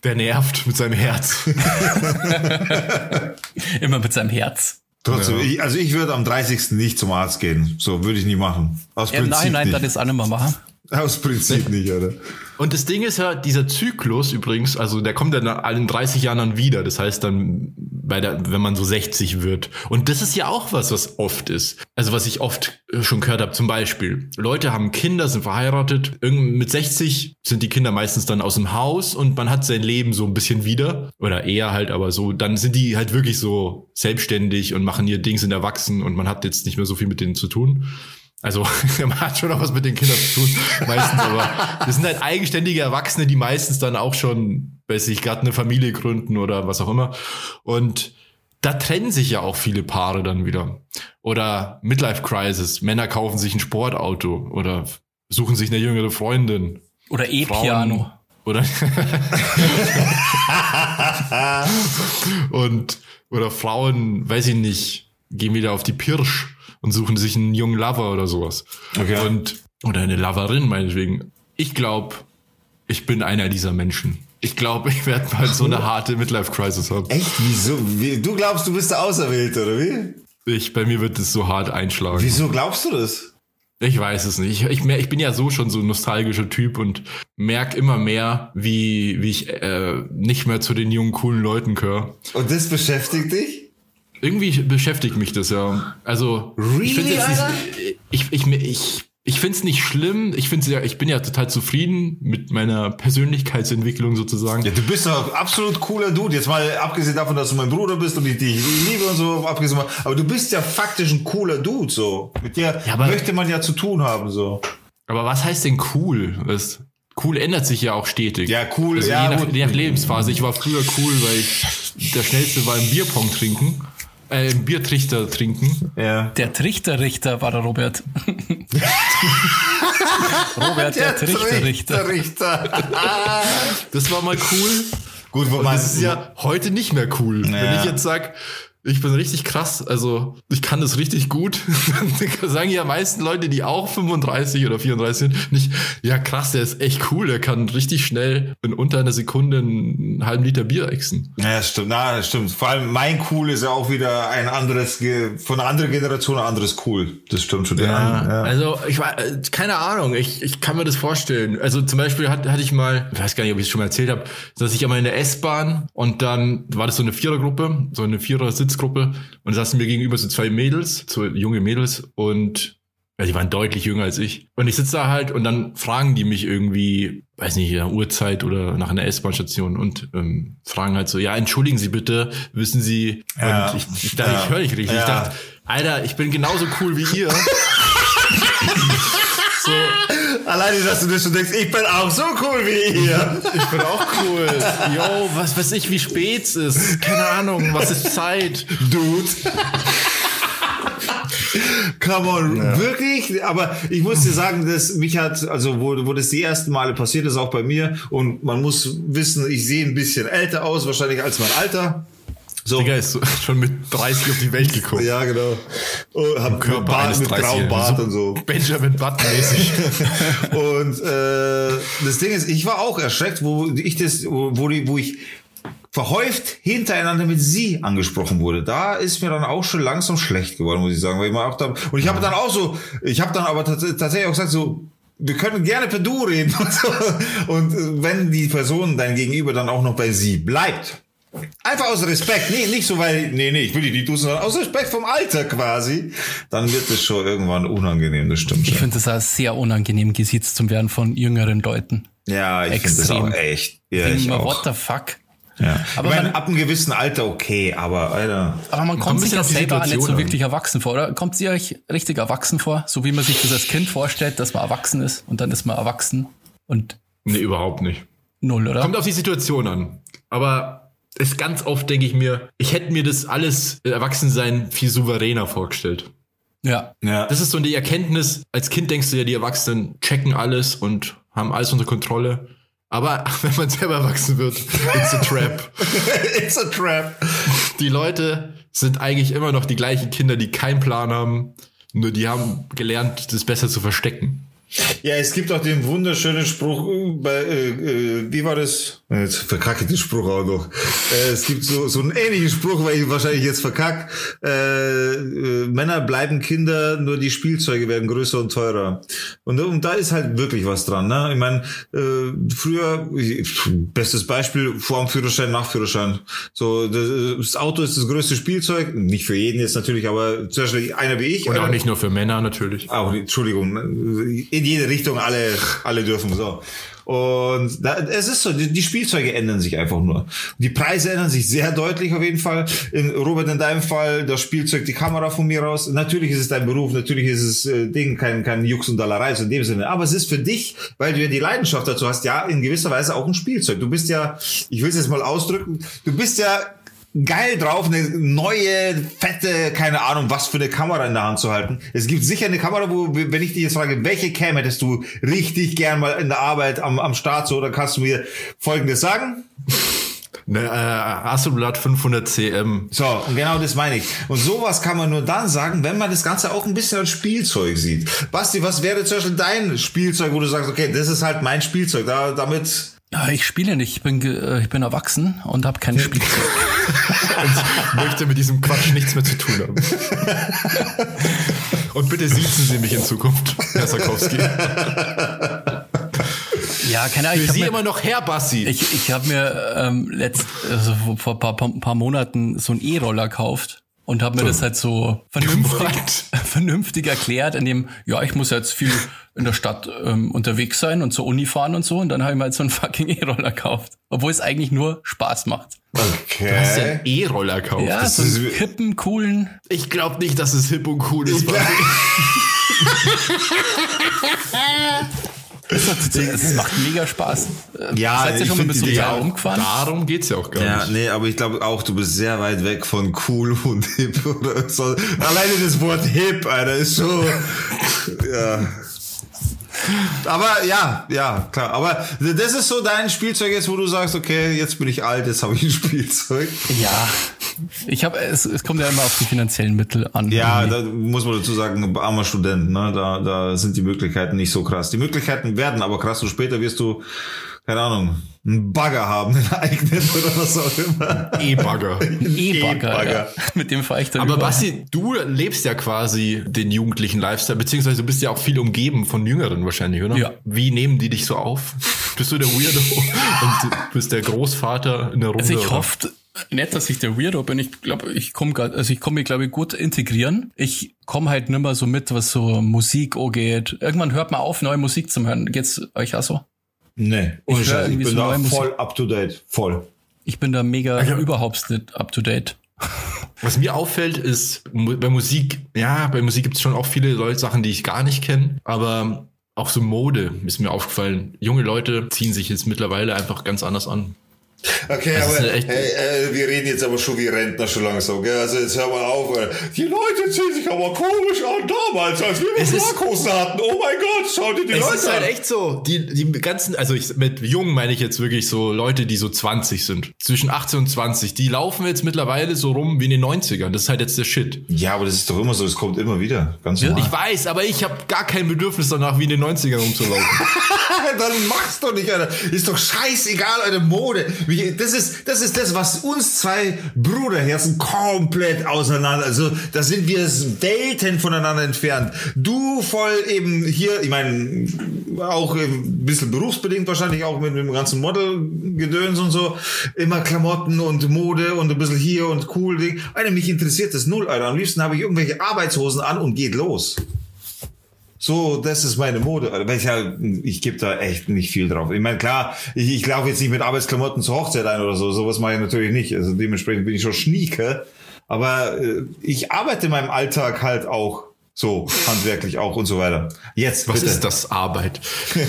Der nervt mit seinem Herz. Immer mit seinem Herz. Trotzdem, Ja. ich, also ich würde am 30. nicht zum Arzt gehen. So würde ich nie machen. Aus Ja, Im Prinzip Nachhinein nicht. das auch nicht mehr machen. Aus Prinzip nicht, oder? Und das Ding ist ja, dieser Zyklus übrigens, also der kommt dann nach allen 30 Jahren dann wieder. Das heißt dann, bei der, wenn man so 60 wird. Und das ist ja auch was, was oft ist. Also was ich oft äh, schon gehört habe. Zum Beispiel, Leute haben Kinder, sind verheiratet. Irgend mit 60 sind die Kinder meistens dann aus dem Haus und man hat sein Leben so ein bisschen wieder. Oder eher halt, aber so, dann sind die halt wirklich so selbstständig und machen ihr Ding, sind erwachsen und man hat jetzt nicht mehr so viel mit denen zu tun. Also man hat schon noch was mit den Kindern zu tun, meistens, aber das sind halt eigenständige Erwachsene, die meistens dann auch schon, weiß ich, gerade eine Familie gründen oder was auch immer. Und da trennen sich ja auch viele Paare dann wieder. Oder Midlife Crisis, Männer kaufen sich ein Sportauto oder suchen sich eine jüngere Freundin. Oder E-Piano. Oder und oder Frauen, weiß ich nicht, gehen wieder auf die Pirsch und suchen sich einen jungen Lover oder sowas. Okay. Und oder eine Loverin meinetwegen. Ich glaube, ich bin einer dieser Menschen. Ich glaube, ich werde mal so eine harte Midlife Crisis haben. Echt? Wieso? Wie, du glaubst, du bist der Auserwählte, oder wie? Ich bei mir wird es so hart einschlagen. Wieso glaubst du das? Ich weiß es nicht. Ich, ich, ich bin ja so schon so ein nostalgischer Typ und merk immer mehr, wie, wie ich äh, nicht mehr zu den jungen, coolen Leuten gehöre. Und das beschäftigt dich? Irgendwie beschäftigt mich das ja. Also ich finde Really, Alter? nicht, ich ich ich ich finde es nicht schlimm. Ich finde ja, ich bin ja total zufrieden mit meiner Persönlichkeitsentwicklung sozusagen. Ja, du bist doch absolut cooler Dude. Jetzt mal abgesehen davon, dass du mein Bruder bist und ich dich liebe und so, abgesehen aber du bist ja faktisch ein cooler Dude, so. Mit dir Ja, aber- möchte man ja zu tun haben, so. Aber was heißt denn cool? Das, cool ändert sich ja auch stetig. Ja, cool, Also ja, je, nach, je nach Lebensphase. Ich war früher cool, weil ich der schnellste war im Bierpong trinken, äh, im Biertrichter trinken. Ja. Der Trichterrichter war der Robert. Robert, der, Trichterrichter. Richter. Das war mal cool. Gut, wo man, das ist ja heute nicht mehr cool. Wenn Ja. ich jetzt sag, ich bin richtig krass, also ich kann das richtig gut, sagen ja meisten Leute, die auch 35 oder 34 sind, nicht, ja krass, der ist echt cool, der kann richtig schnell in unter einer Sekunde einen halben Liter Bier exen. Ja, stimmt. Na, das stimmt. Vor allem mein Cool ist ja auch wieder ein anderes, von einer anderen Generation ein anderes Cool. Das stimmt schon. Ja, Also ich war, äh, keine Ahnung, ich, ich kann mir das vorstellen. Also zum Beispiel hat, hatte ich mal, ich weiß gar nicht, ob ich es schon mal erzählt habe, dass ich einmal in der S-Bahn und dann war das so eine Vierergruppe, so eine Vierer-Sitzgruppe und da saßen mir gegenüber so zwei Mädels, so junge Mädels und ja, die waren deutlich jünger als ich. Und ich sitze da halt und dann fragen die mich irgendwie, weiß nicht, in der Uhrzeit oder nach einer S-Bahn-Station und ähm, fragen halt so, ja, entschuldigen Sie bitte, wissen Sie, Ja. und ich, ich, dachte, Ja. ich höre nicht richtig. Ja. Ich dachte, Alter, ich bin genauso cool wie ihr. so, Alleine, dass du das schon denkst, ich bin auch so cool wie ihr. ich bin auch cool. Yo, was weiß ich, wie spät es ist. Keine Ahnung, was ist Zeit? Dude. Come on, wirklich? Aber ich muss dir sagen, dass mich hat, also wo, wo das die ersten Male passiert ist, auch bei mir, und man muss wissen, ich sehe ein bisschen älter aus, wahrscheinlich als mein Alter. So. Digga ist schon mit 30 auf die Welt gekommen. Ja, genau. Und hab Körper Bart, eines mit grauem 30-Jährigen. Bart So und so. Benjamin Button-mäßig. Und äh, das Ding ist, ich war auch erschreckt, wo ich das, wo, die, wo ich verhäuft hintereinander mit sie angesprochen wurde. Da ist mir dann auch schon langsam schlecht geworden, muss ich sagen, weil ich mal auch da, und ich habe dann auch so, ich habe dann aber tats tatsächlich auch gesagt so, wir können gerne per Du reden und so. Und äh, wenn die Person dein Gegenüber dann auch noch bei sie bleibt, Einfach aus Respekt, nee, nicht so, weil, nee, nee, ich will die nicht duzen, sondern aus Respekt vom Alter quasi, dann wird es schon irgendwann unangenehm, das stimmt Ich finde das auch sehr unangenehm, gesiezt zu werden von jüngeren Leuten. Ja, ich finde das Extrem. auch echt. Ja, ich mir, auch. what the fuck? Ja. Aber ich meine, man- ab einem gewissen Alter okay, aber Alter. Aber man Kommt kommt sich ja selber nicht so wirklich erwachsen vor, oder? Kommt sie euch richtig erwachsen vor? So wie man sich das als Kind vorstellt, dass man erwachsen ist und dann ist man erwachsen und nee, überhaupt nicht. null, oder? Kommt auf die Situation an. Aber es ganz oft denke ich mir, ich hätte mir das alles Erwachsensein viel souveräner vorgestellt. Ja. ja. Das ist so die Erkenntnis, als Kind denkst du ja, die Erwachsenen checken alles und haben alles unter Kontrolle. Aber wenn man selber erwachsen wird, it's a trap. it's a trap. Die Leute sind eigentlich immer noch die gleichen Kinder, die keinen Plan haben, nur die haben gelernt, das besser zu verstecken. Ja, es gibt auch den wunderschönen Spruch äh, bei, äh, äh, wie war das? Jetzt verkacke ich den Spruch auch noch. Äh, es gibt so, so einen ähnlichen Spruch, weil ich wahrscheinlich jetzt verkack. Äh, äh, Männer bleiben Kinder, nur die Spielzeuge werden größer und teurer. Und, und da ist halt wirklich was dran. Ne? Ich meine, äh, früher, bestes Beispiel, Vormführerschein, Nachführerschein. So, das Auto ist das größte Spielzeug. Nicht für jeden jetzt natürlich, aber zum Beispiel einer wie ich. Und auch nicht nur für Männer natürlich. Auch, Entschuldigung in jede Richtung alle, alle dürfen so. Und da, es ist so, die, die Spielzeuge ändern sich einfach nur. Die Preise ändern sich sehr deutlich auf jeden Fall. In, Robert, in deinem Fall, das Spielzeug, die Kamera von mir aus. Natürlich ist es dein Beruf, natürlich ist es äh, Ding, kein, kein Jux und Dallerei so in dem Sinne. Aber es ist für dich, weil du ja die Leidenschaft dazu hast, ja, in gewisser Weise auch ein Spielzeug. Du bist ja, ich will es jetzt mal ausdrücken, du bist ja geil drauf, eine neue, fette, keine Ahnung, was für eine Kamera in der Hand zu halten. Es gibt sicher eine Kamera, wo, wenn ich dich jetzt frage, welche Cam hättest du richtig gern mal in der Arbeit am, am Start, so, dann kannst du mir Folgendes sagen. Eine äh, Hasselblad 500 cm. So, und genau das meine ich. Und sowas kann man nur dann sagen, wenn man das Ganze auch ein bisschen als Spielzeug sieht. Basti, was wäre zum Beispiel dein Spielzeug, wo du sagst, okay, das ist halt mein Spielzeug, da, damit ich spiele nicht, ich bin, äh, ich bin erwachsen und habe kein Spielzeug. und möchte mit diesem Quatsch nichts mehr zu tun haben. und bitte siezen Sie mich in Zukunft, Herr Sarkowski. Ja, keine Ahnung. Für Sie mir, immer noch Herr Bassi. Ich, ich habe mir ähm, letzt, also vor ein paar, paar, paar Monaten so einen E-Roller gekauft und habe mir so. das halt so vernünftig, vernünftig erklärt, indem, ja, ich muss jetzt viel in der Stadt ähm, unterwegs sein und zur Uni fahren und so. Und dann habe ich mir halt so einen fucking E-Roller gekauft. Obwohl es eigentlich nur Spaß macht. Okay. Du hast ja einen E-Roller gekauft. Ja, das so einen hippen, coolen. Ich glaube nicht, dass es hip und cool ist. Es macht mega Spaß. Ja, Seid ihr schon mal mit so einem umgefahren? Darum geht's ja auch gar ja, nicht. Nee, aber ich glaube auch, du bist sehr weit weg von cool und hip oder so. Alleine das Wort hip, Alter, ist so. ja. Aber ja, ja, klar. Aber das ist so dein Spielzeug jetzt, wo du sagst, okay, jetzt bin ich alt, jetzt habe ich ein Spielzeug. Ja. Ich habe es, es kommt ja immer auf die finanziellen Mittel an. Ja, da muss man dazu sagen, armer Student, ne? Da, da sind die Möglichkeiten nicht so krass. Die Möglichkeiten werden aber krass und später wirst du keine Ahnung, einen Bagger haben, einen eigenen oder was auch immer. E-Bagger. E-Bagger. E ja. Mit dem fahre ich dann Aber über. Basti, du lebst ja quasi den jugendlichen Lifestyle, beziehungsweise du bist ja auch viel umgeben von Jüngeren wahrscheinlich, oder? Ja. Wie nehmen die dich so auf? Bist du der Weirdo und bist der Großvater in der Runde? Also ich hoffe, nicht, dass ich der Weirdo bin. Ich glaube, ich komme also ich komme mir glaube ich gut integrieren. Ich komme halt nimmer so mit, was so Musik angeht. Irgendwann hört man auf, neue Musik zu hören. Geht's euch auch so? Nee, ich, ich bin so da voll up to date, voll. Ich bin da mega ja. überhaupt nicht up to date. Was mir auffällt, ist bei Musik, ja, bei Musik gibt es schon auch viele Leute, Sachen, die ich gar nicht kenne, aber auch so Mode ist mir aufgefallen. Junge Leute ziehen sich jetzt mittlerweile einfach ganz anders an. Okay, das aber hey, äh, wir reden jetzt aber schon wie Rentner schon langsam, gell? Also jetzt hör mal auf. Die Leute ziehen sich aber komisch an damals, als wir Schlaghosen hatten. Oh mein Gott, schau dir die es Leute an. Es ist halt echt so. Die, die ganzen, also ich, mit jung meine ich jetzt wirklich so Leute, die so 20 sind. Zwischen 18 und 20. Die laufen jetzt mittlerweile so rum wie in den 90ern. Das ist halt jetzt der Shit. Ja, aber das ist doch immer so. Das kommt immer wieder. Ganz normal. Ich weiß, aber ich habe gar kein Bedürfnis danach, wie in den 90ern rumzulaufen. Dann mach's doch nicht, Alter. Ist doch scheißegal, Alter, Mode das ist, das ist das, was uns zwei Bruderherzen komplett auseinander, also da sind wir Welten voneinander entfernt. Du voll eben hier, ich meine, auch ein bisschen berufsbedingt wahrscheinlich auch mit dem ganzen Modelgedöns und so, immer Klamotten und Mode und ein bisschen hier und cool Ding. Alter, mich interessiert das null, Alter. Am liebsten habe ich irgendwelche Arbeitshosen an und geht los. So, das ist meine Mode. Weil ich, ja, ich gebe da echt nicht viel drauf. Ich meine, klar, ich, ich laufe jetzt nicht mit Arbeitsklamotten zur Hochzeit ein oder so. Sowas mache ich natürlich nicht. Also dementsprechend bin ich schon schnieke. Aber äh, ich arbeite in meinem Alltag halt auch so, handwerklich auch und so weiter. Jetzt, Was bitte. ist das Arbeit?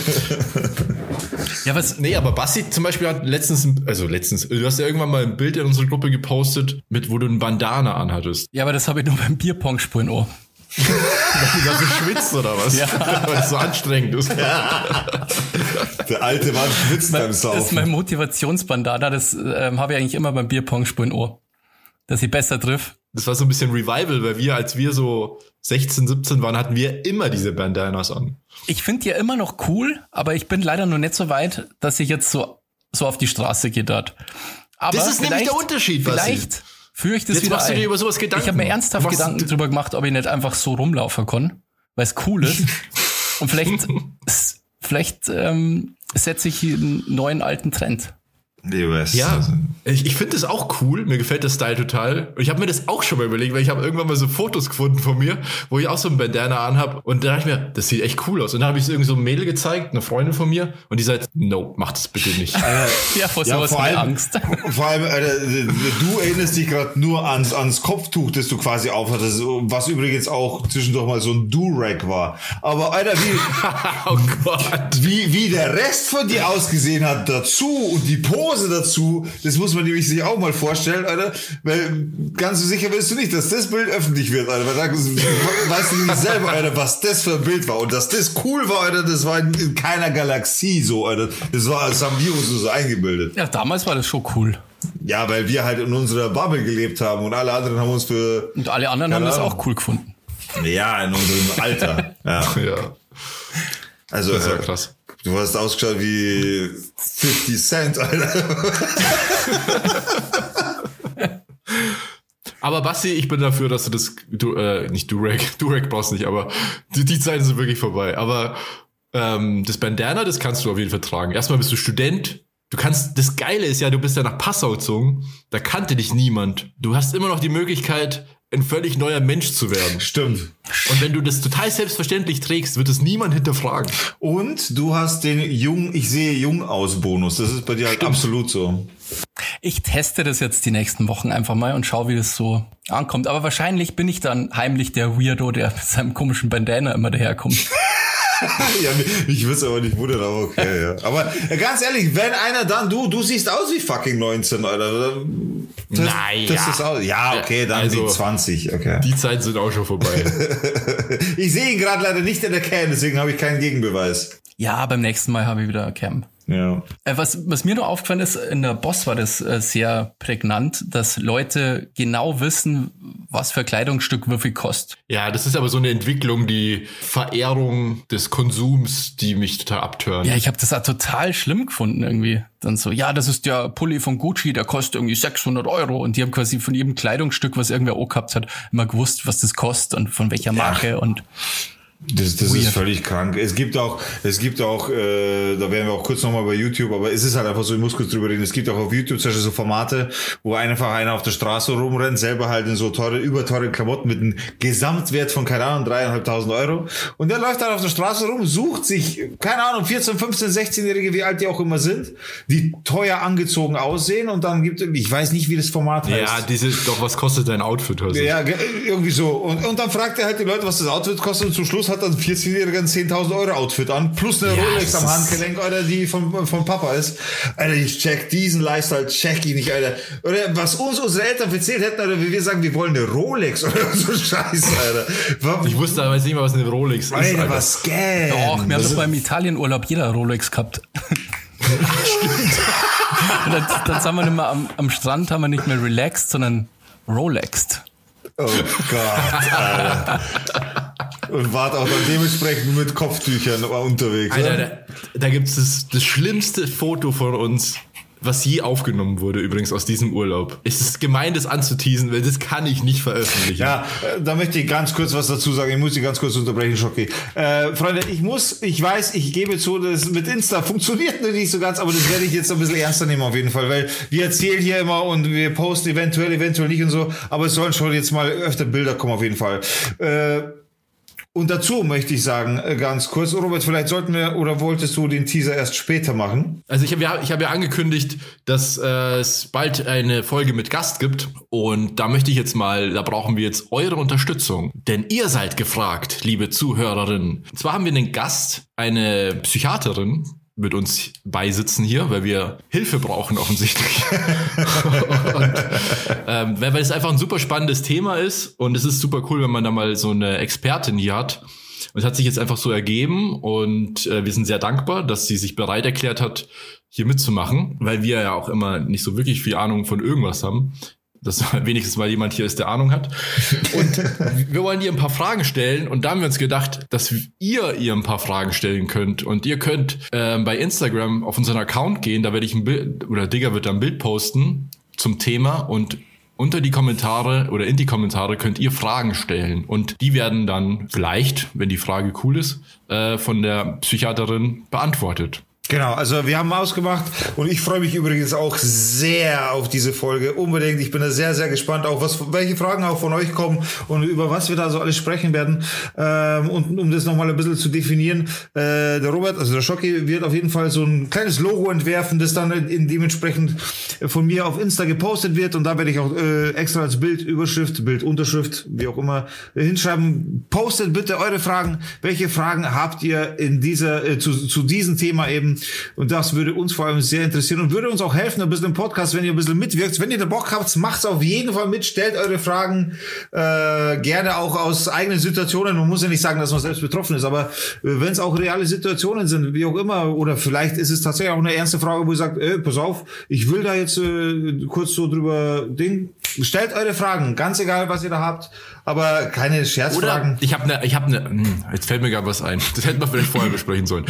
ja, was, nee, aber Basti zum Beispiel hat letztens, also letztens, du hast ja irgendwann mal ein Bild in unsere Gruppe gepostet, mit wo du ein Bandana anhattest. Ja, aber das habe ich nur beim Bierpong spielen, oh. Weil du da so schwitzt oder was? Ja. Weil es so anstrengend ist. Der alte Mann schwitzt beim Das ist Saufen. mein Motivationsbandana, das ähm, habe ich eigentlich immer beim Bierpong spielen Ohr. Dass ich besser triff. Das war so ein bisschen Revival, weil wir, als wir so 16, 17 waren, hatten wir immer diese Bandanas an. Ich finde die ja immer noch cool, aber ich bin leider noch nicht so weit, dass ich jetzt so, so auf die Straße gehe dort. Aber Das ist nämlich der Unterschied, Basti. Vielleicht führe ich das Jetzt wieder machst du ein. dir über sowas Gedanken. Ich habe mir ernsthaft Du machst- Gedanken drüber gemacht, ob ich nicht einfach so rumlaufen kann, weil es cool ist. Und vielleicht, vielleicht ähm, setze ich einen neuen alten Trend. Weißt Ja, also, ich, ich finde das auch cool. Mir gefällt der Style total. Und ich habe mir das auch schon mal überlegt, weil ich habe irgendwann mal so Fotos gefunden von mir, wo ich auch so ein Bandana anhab. Und da dachte ich mir, das sieht echt cool aus. Und dann habe ich es irgendwie so ein Mädel gezeigt, eine Freundin von mir. Und die sagt, no, mach das bitte nicht. Ja, vor Ja, sowas vor allem, Angst. vor allem Alter, du erinnerst dich gerade nur ans, ans Kopftuch, das du quasi aufhattest, was übrigens auch zwischendurch mal so ein Durag war. Aber Alter, wie, oh Gott. wie, wie der Rest von dir ausgesehen hat dazu und die Pose dazu, das muss man nämlich sich auch mal vorstellen, Alter, weil ganz so sicher willst du nicht, dass das Bild öffentlich wird, Alter, weil da weißt du nämlich selber, Alter, was das für ein Bild war und dass das cool war, Alter, das war in, in keiner Galaxie so, Alter, das war, das haben wir uns nur so eingebildet. Ja, damals war das schon cool. Ja, weil wir halt in unserer Bubble gelebt haben und alle anderen haben uns für, Und alle anderen haben das Ahnung. auch cool gefunden. ja, in unserem Alter, ja, Ja, also, das war äh, krass. Du hast ausgeschaut wie 50 Cent, Alter. Aber Basti, ich bin dafür, dass du das, du, äh, nicht Durag, Durag brauchst nicht, aber die, die Zeiten sind wirklich vorbei. Aber ähm, das Bandana, das kannst du auf jeden Fall tragen. Erstmal bist du Student. Du kannst, das Geile ist ja, du bist ja nach Passau gezogen. Da kannte dich niemand. Du hast immer noch die Möglichkeit, ein völlig neuer Mensch zu werden. Stimmt. Und wenn du das total selbstverständlich trägst, wird es niemand hinterfragen. Und du hast den jung, ich sehe jung aus Bonus. Das ist bei dir halt absolut so. Ich teste das jetzt die nächsten Wochen einfach mal und schaue, wie das so ankommt. Aber wahrscheinlich bin ich dann heimlich der Weirdo, der mit seinem komischen Bandana immer daherkommt. ja, ich würde es aber nicht wundern, aber okay, ja. Aber äh, ganz ehrlich, wenn einer dann, du, du siehst aus wie fucking 19, Alter. Das, Naja. das ist aus. Ja, okay, dann Also- die 20, okay. Die Zeiten sind auch schon vorbei. Ich sehe ihn gerade leider nicht in der Can, deswegen habe ich keinen Gegenbeweis. Ja, beim nächsten Mal habe ich wieder Cam. Ja. Äh, Was, was mir nur aufgefallen ist, in der Boss war das äh, sehr prägnant, dass Leute genau wissen, was für Kleidungsstück wie viel kostet. ja, das ist aber so eine Entwicklung, die Verehrung des Konsums, die mich total abtören. Ja, ich habe das auch total schlimm gefunden irgendwie. Dann so, ja, das ist der Pulli von Gucci, der kostet irgendwie 600 Euro. Und die haben quasi von jedem Kleidungsstück, was irgendwer auch gehabt hat, immer gewusst, was das kostet und von welcher Marke. Und Das, das ist völlig krank. Es gibt auch, es gibt auch, äh, da werden wir auch kurz nochmal bei YouTube, aber es ist halt einfach so, ich muss kurz drüber reden, es gibt auch auf YouTube zum Beispiel so Formate, wo einfach einer auf der Straße rumrennt, selber halt in so teure, überteure Klamotten mit einem Gesamtwert von, keine Ahnung, dreieinhalbtausend Euro. Und der läuft dann auf der Straße rum, sucht sich, keine Ahnung, 14, 15, 16-Jährige, wie alt die auch immer sind, die teuer angezogen aussehen und dann gibt, ich weiß nicht, wie das Format heißt. Ja, diese, doch, was kostet dein Outfit? Also? Ja, ge- irgendwie so. Und, und dann fragt er halt die Leute, was das Outfit kostet und zum Schluss hat dann ein 14-Jähriger ein 10.000 Euro Outfit an, plus eine Ja, Rolex am Handgelenk, Alter, die von, von Papa ist. Alter, ich check diesen Lifestyle, check ich nicht, Alter. Oder was uns unsere Eltern erzählt hätten, Alter, wie wir sagen, wir wollen eine Rolex oder so Scheiße, Alter. Was, Ich wusste damals nicht mal, was eine Rolex ist. Alter, Alter. was Scam. auch, wir haben doch beim Italienurlaub jeder Rolex gehabt. und dann, dann sind wir nicht mehr am, am Strand, haben wir nicht mehr relaxed, sondern Rolexed. Oh Gott, Alter. Und wart auch dann dementsprechend mit Kopftüchern unterwegs. Alter, ne? da, da gibt es das, das schlimmste Foto von uns, was je aufgenommen wurde, übrigens aus diesem Urlaub. Es ist gemein, das anzuteasen, weil das kann ich nicht veröffentlichen. Ja, äh, da möchte ich ganz kurz was dazu sagen. Ich muss Sie ganz kurz unterbrechen, Schocki. Äh, Freunde, ich muss, ich weiß, ich gebe zu, das mit Insta funktioniert noch nicht so ganz, aber das werde ich jetzt ein bisschen ernster nehmen auf jeden Fall, weil wir erzählen hier immer und wir posten eventuell, eventuell nicht und so, aber es sollen schon jetzt mal öfter Bilder kommen auf jeden Fall. Äh, und dazu möchte ich sagen, äh, ganz kurz, Robert, vielleicht sollten wir, oder wolltest du den Teaser erst später machen? Also ich habe ja, hab ja angekündigt, dass äh, es bald eine Folge mit Gast gibt. Und da möchte ich jetzt mal, da brauchen wir jetzt eure Unterstützung. Denn ihr seid gefragt, liebe Zuhörerinnen. Und zwar haben wir einen Gast, eine Psychiaterin, mit uns beisitzen hier, weil wir Hilfe brauchen offensichtlich. und, ähm, weil es einfach ein super spannendes Thema ist und es ist super cool, wenn man da mal so eine Expertin hier hat. Und es hat sich jetzt einfach so ergeben und äh, wir sind sehr dankbar, dass sie sich bereit erklärt hat, hier mitzumachen, weil wir ja auch immer nicht so wirklich viel Ahnung von irgendwas haben dass wenigstens mal jemand hier ist, der Ahnung hat. Und wir wollen ihr ein paar Fragen stellen und da haben wir uns gedacht, dass ihr ihr ein paar Fragen stellen könnt. Und ihr könnt äh, bei Instagram auf unseren Account gehen, da werde ich ein Bild, oder Digger wird da ein Bild posten zum Thema und unter die Kommentare oder in die Kommentare könnt ihr Fragen stellen und die werden dann vielleicht, wenn die Frage cool ist, äh, von der Psychiaterin beantwortet. Genau, also wir haben ausgemacht und ich freue mich übrigens auch sehr auf diese Folge. Unbedingt. Ich bin da sehr, sehr gespannt, auch was, welche Fragen auch von euch kommen und über was wir da so alles sprechen werden. Ähm, und um das nochmal ein bisschen zu definieren, äh, der Robert, also der Schocki, wird auf jeden Fall so ein kleines Logo entwerfen, das dann in, dementsprechend von mir auf Insta gepostet wird und da werde ich auch äh, extra als Bildüberschrift, Bildunterschrift, wie auch immer, äh, hinschreiben. Postet bitte eure Fragen. Welche Fragen habt ihr in dieser, äh, zu, zu diesem Thema eben? Und das würde uns vor allem sehr interessieren und würde uns auch helfen, ein bisschen im Podcast, wenn ihr ein bisschen mitwirkt. Wenn ihr da Bock habt, macht's auf jeden Fall mit, stellt eure Fragen äh, gerne auch aus eigenen Situationen. Man muss ja nicht sagen, dass man selbst betroffen ist, aber äh, wenn es auch reale Situationen sind, wie auch immer, oder vielleicht ist es tatsächlich auch eine ernste Frage, wo ihr sagt, ey, pass auf, ich will da jetzt äh, kurz so drüber Ding. Stellt eure Fragen, ganz egal, was ihr da habt, aber keine Scherzfragen. Oder ich habe eine, ich habe eine, hm, jetzt fällt mir gerade was ein. Das hätten wir vielleicht vorher besprechen sollen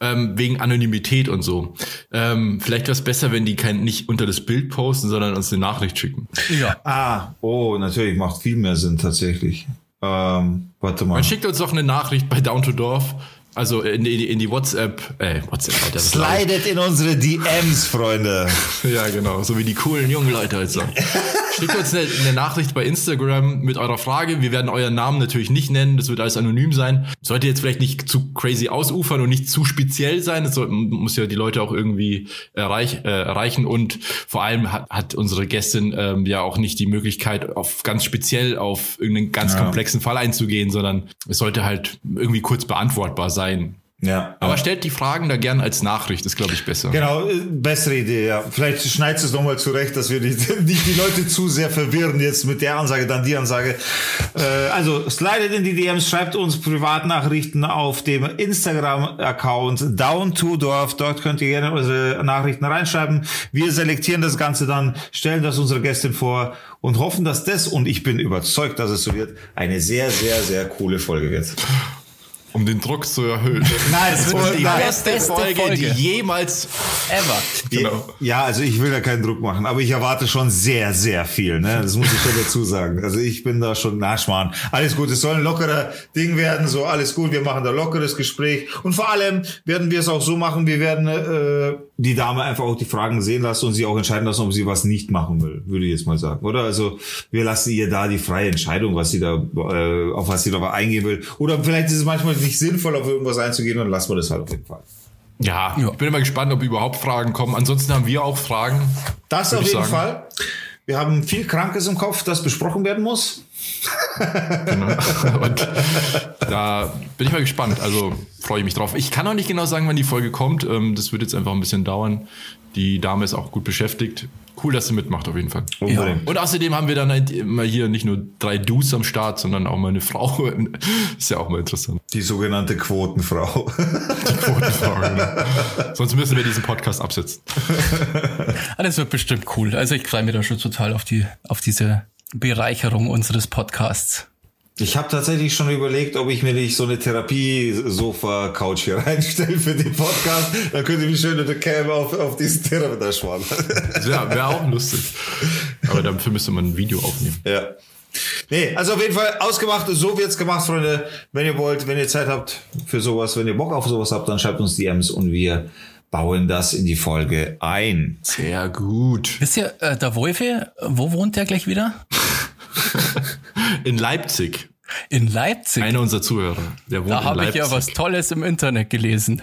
ähm, wegen Anonymität und so. Ähm, vielleicht wäre es besser, wenn die kein, nicht unter das Bild posten, sondern uns eine Nachricht schicken. Ja. Ah, oh, natürlich, macht viel mehr Sinn tatsächlich. Ähm, warte mal. Man schickt uns doch eine Nachricht bei Down to Dorf. Also in die, in die WhatsApp, äh, WhatsApp, Alter. Slidet in unsere DMs, Freunde. ja, genau. So wie die coolen jungen Leute halt sagen. Schickt uns eine, eine, Nachricht bei Instagram mit eurer Frage. Wir werden euren Namen natürlich nicht nennen. Das wird alles anonym sein. Sollte jetzt vielleicht nicht zu crazy ausufern und nicht zu speziell sein. Das soll, muss ja die Leute auch irgendwie erreich, äh, erreichen. Und vor allem hat, hat unsere Gästin ähm, ja auch nicht die Möglichkeit, auf ganz speziell auf irgendeinen ganz ja. komplexen Fall einzugehen, sondern es sollte halt irgendwie kurz beantwortbar sein. Ja. Aber stellt die Fragen da gern als Nachricht, ist glaube ich besser. Genau, äh, bessere Idee, ja. Vielleicht schneidest du es nochmal zurecht, dass wir nicht, nicht, die Leute zu sehr verwirren jetzt mit der Ansage, dann die Ansage. Äh, also slidet in die DMs, schreibt uns Privatnachrichten auf dem Instagram-Account Down to Dorf. Dort könnt ihr gerne unsere Nachrichten reinschreiben. Wir selektieren das Ganze dann, stellen das unserer Gästin vor und hoffen, dass das, und ich bin überzeugt, dass es so wird, eine sehr, sehr, sehr coole Folge wird um den Druck zu erhöhen. Nein, es wird die beste, beste Folge, Folge, die jemals ever. Genau. Ja, also ich will da keinen Druck machen, aber ich erwarte schon sehr, sehr viel. Ne? Das muss ich schon dazu sagen. Also ich bin da schon nachschmarrn. Alles gut, es soll ein lockerer Ding werden. So alles gut, wir machen da lockeres Gespräch und vor allem werden wir es auch so machen. Wir werden äh, die Dame einfach auch die Fragen sehen lassen und sie auch entscheiden lassen, ob sie was nicht machen will, würde ich jetzt mal sagen, oder? Also wir lassen ihr da die freie Entscheidung, was sie da äh, auf was sie da eingehen will. Oder vielleicht ist es manchmal nicht sinnvoll, auf irgendwas einzugehen, dann lassen wir das halt auf jeden Fall. Ja, ja. ich bin immer gespannt, ob überhaupt Fragen kommen. Ansonsten haben wir auch Fragen. Das auf jeden sagen. Fall. Wir haben viel Krankes im Kopf, das besprochen werden muss. genau. Und da bin ich mal gespannt. Also freue ich mich drauf. Ich kann auch nicht genau sagen, wann die Folge kommt. Ähm, das wird jetzt einfach ein bisschen dauern. Die Dame ist auch gut beschäftigt. Cool, dass sie mitmacht, auf jeden Fall. Ja. Und außerdem haben wir dann halt immer hier nicht nur drei Dudes am Start, sondern auch mal eine Frau. Ist ja auch mal interessant. Die sogenannte Quotenfrau. Die Quotenfrau, genau. Sonst müssen wir diesen Podcast absetzen. Ah, das wird bestimmt cool. Also ich freue mich da schon total auf die, auf diese Bereicherung unseres Podcasts. Ich habe tatsächlich schon überlegt, ob ich mir nicht so eine Therapie-Sofa-Couch hier reinstelle für den Podcast. Dann könnte ich mich schön in der Cam auf, auf diesen Therapie da schwanen. Ja, wäre auch lustig. Aber dafür müsste man ein Video aufnehmen. Ja. Nee, also auf jeden Fall ausgemacht, so wird's gemacht, Freunde. Wenn ihr wollt, wenn ihr Zeit habt für sowas, wenn ihr Bock auf sowas habt, dann schreibt uns DMs und wir bauen das in die Folge ein. Sehr gut. Wisst ihr, äh, der Wolfe, wo wohnt der gleich wieder? in Leipzig. In Leipzig? Einer unserer Zuhörer. Der wohnt da habe ich ja was Tolles im Internet gelesen.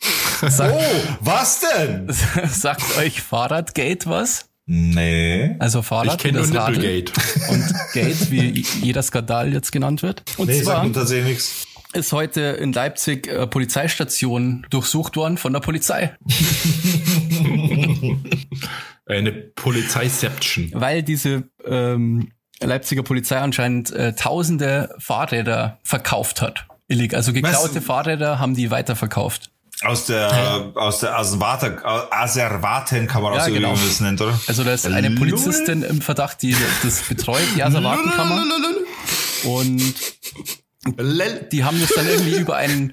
Sagt, oh, was denn? Sagt euch Fahrradgate was? Nee. Also Fahrrad ich kenne nur Nipplegate. Und Gate, wie jeder Skandal jetzt genannt wird. Und nee, zwar, sagt tatsächlich nichts. Ist heute in Leipzig äh, Polizeistation durchsucht worden von der Polizei. Eine Polizeiception. Weil diese ähm, Leipziger Polizei anscheinend äh, tausende Fahrräder verkauft hat. Illig. Also geklaute Was? Fahrräder haben die weiterverkauft. Aus der, aus der Asservate, Asservaten kann man auch Ja, so genau. wie man das nennt, oder? Also da ist eine. Polizistin im Verdacht, die das betreut, die Asservatenkammer. Und. Die haben das dann irgendwie über einen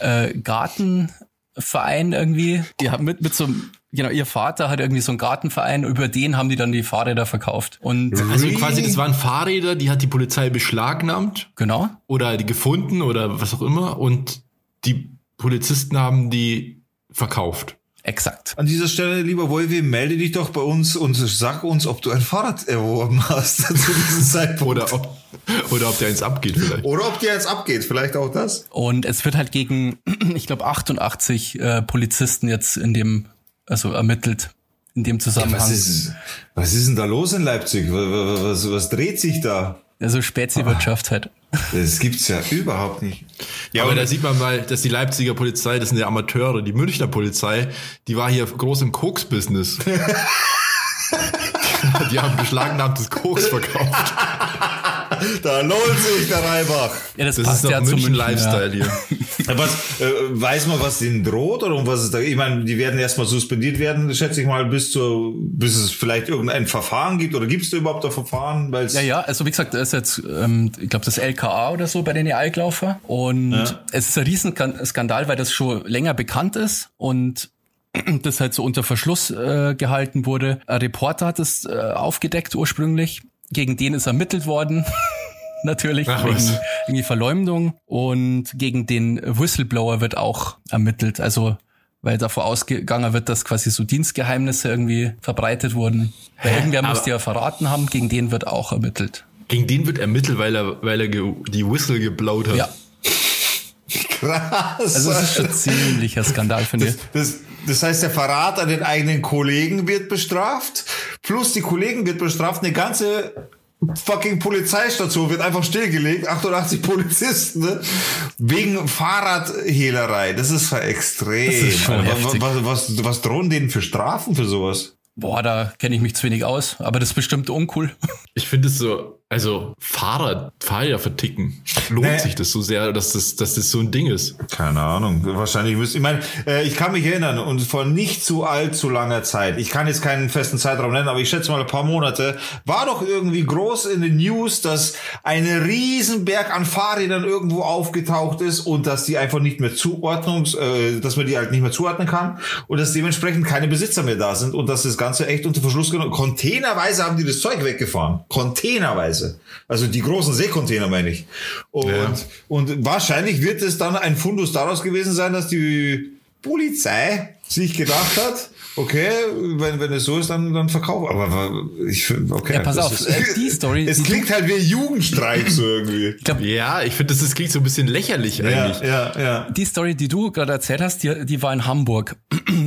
äh, Gartenverein irgendwie, die haben mit, mit so einem, genau, ihr Vater hat irgendwie so einen Gartenverein, über den haben die dann die Fahrräder verkauft. Und Also quasi, das waren Fahrräder, die hat die Polizei beschlagnahmt. Genau, oder die gefunden oder was auch immer. Und die Polizisten haben die verkauft. Exakt. An dieser Stelle, lieber Wolfi, melde dich doch bei uns und sag uns, ob du ein Fahrrad erworben hast zu diesem Zeitpunkt. Oder ob, oder ob der eins abgeht vielleicht. Oder ob dir jetzt abgeht, vielleicht auch das. Und es wird halt gegen, ich glaube, 88 äh, Polizisten jetzt in dem, also ermittelt, in dem Zusammenhang. Was ist, was ist denn da los in Leipzig? Was, was, was dreht sich da? Also Spezi-Wirtschaft halt. Das gibt's ja überhaupt nicht. Ja, Aber da sieht man mal, dass die Leipziger Polizei, das sind ja Amateure, die Münchner Polizei, die war hier groß im Koks-Business. die haben beschlagnahmtes Koks verkauft. Da lohnt sich der Reibach. Ja, das, Das passt ist doch ja zu München München. Lifestyle hier. Was, äh, weiß man, was denen droht oder um was es da, ich meine, die werden erstmal suspendiert werden, schätze ich mal, bis zur, bis es vielleicht irgendein Verfahren gibt oder gibt es da überhaupt ein Verfahren? Weil's, Ja, ja, also wie gesagt, da ist jetzt, ähm, ich glaube, das LKA oder so bei den Eiglaufer. Und es ist ein Riesenskandal, weil das schon länger bekannt ist und das halt so unter Verschluss äh, gehalten wurde. Ein Reporter hat es äh, aufgedeckt ursprünglich. Gegen den ist ermittelt worden. Natürlich, Ach, wegen irgendwie Verleumdung. Und gegen den Whistleblower wird auch ermittelt. Also, weil davor ausgegangen wird, dass quasi so Dienstgeheimnisse irgendwie verbreitet wurden. Weil irgendwer muss die ja verraten haben, gegen den wird auch ermittelt. Gegen den wird ermittelt, weil er, weil er die Whistle geblaut hat. Ja, Krass. also es ist schon ziemlicher Skandal, finde ich. Das, das heißt, der Verrat an den eigenen Kollegen wird bestraft, plus die Kollegen wird bestraft, eine ganze fucking Polizeistation wird einfach stillgelegt, 88 Polizisten, ne? wegen Fahrradhehlerei. Das ist ja extrem. Das ist schon Alter. heftig. was, was, was, was drohen denen für Strafen für sowas? Boah, da kenne ich mich zu wenig aus, aber das ist bestimmt uncool. Ich finde es so, also Fahrrad, Fahrräder verticken. Lohnt Nee. sich das so sehr, dass das, dass das so ein Ding ist. Keine Ahnung. Wahrscheinlich müsste, ich meine, äh, ich kann mich erinnern und vor nicht zu allzu langer Zeit, ich kann jetzt keinen festen Zeitraum nennen, aber ich schätze mal ein paar Monate, war doch irgendwie groß in den News, dass ein riesen Berg an Fahrrädern irgendwo aufgetaucht ist und dass die einfach nicht mehr zuordnungs, äh, dass man die halt nicht mehr zuordnen kann und dass dementsprechend keine Besitzer mehr da sind und dass das Ganze echt unter Verschluss genommen. Containerweise haben die das Zeug weggefahren. Containerweise. Also die großen Seekontainer meine ich. Und, Ja. und wahrscheinlich wird es dann ein Fundus daraus gewesen sein, dass die Polizei sich gedacht hat, okay, wenn, wenn es so ist, dann, dann verkauf. Aber ich finde, okay. Ja, pass auf, ist- äh, die Story, Es die du- klingt halt wie ein Jugendstreik so irgendwie. Ich glaube, Ja, ich finde, das, das klingt so ein bisschen lächerlich Ja, eigentlich. ja, ja. die Story, die du gerade erzählt hast, die, die war in Hamburg.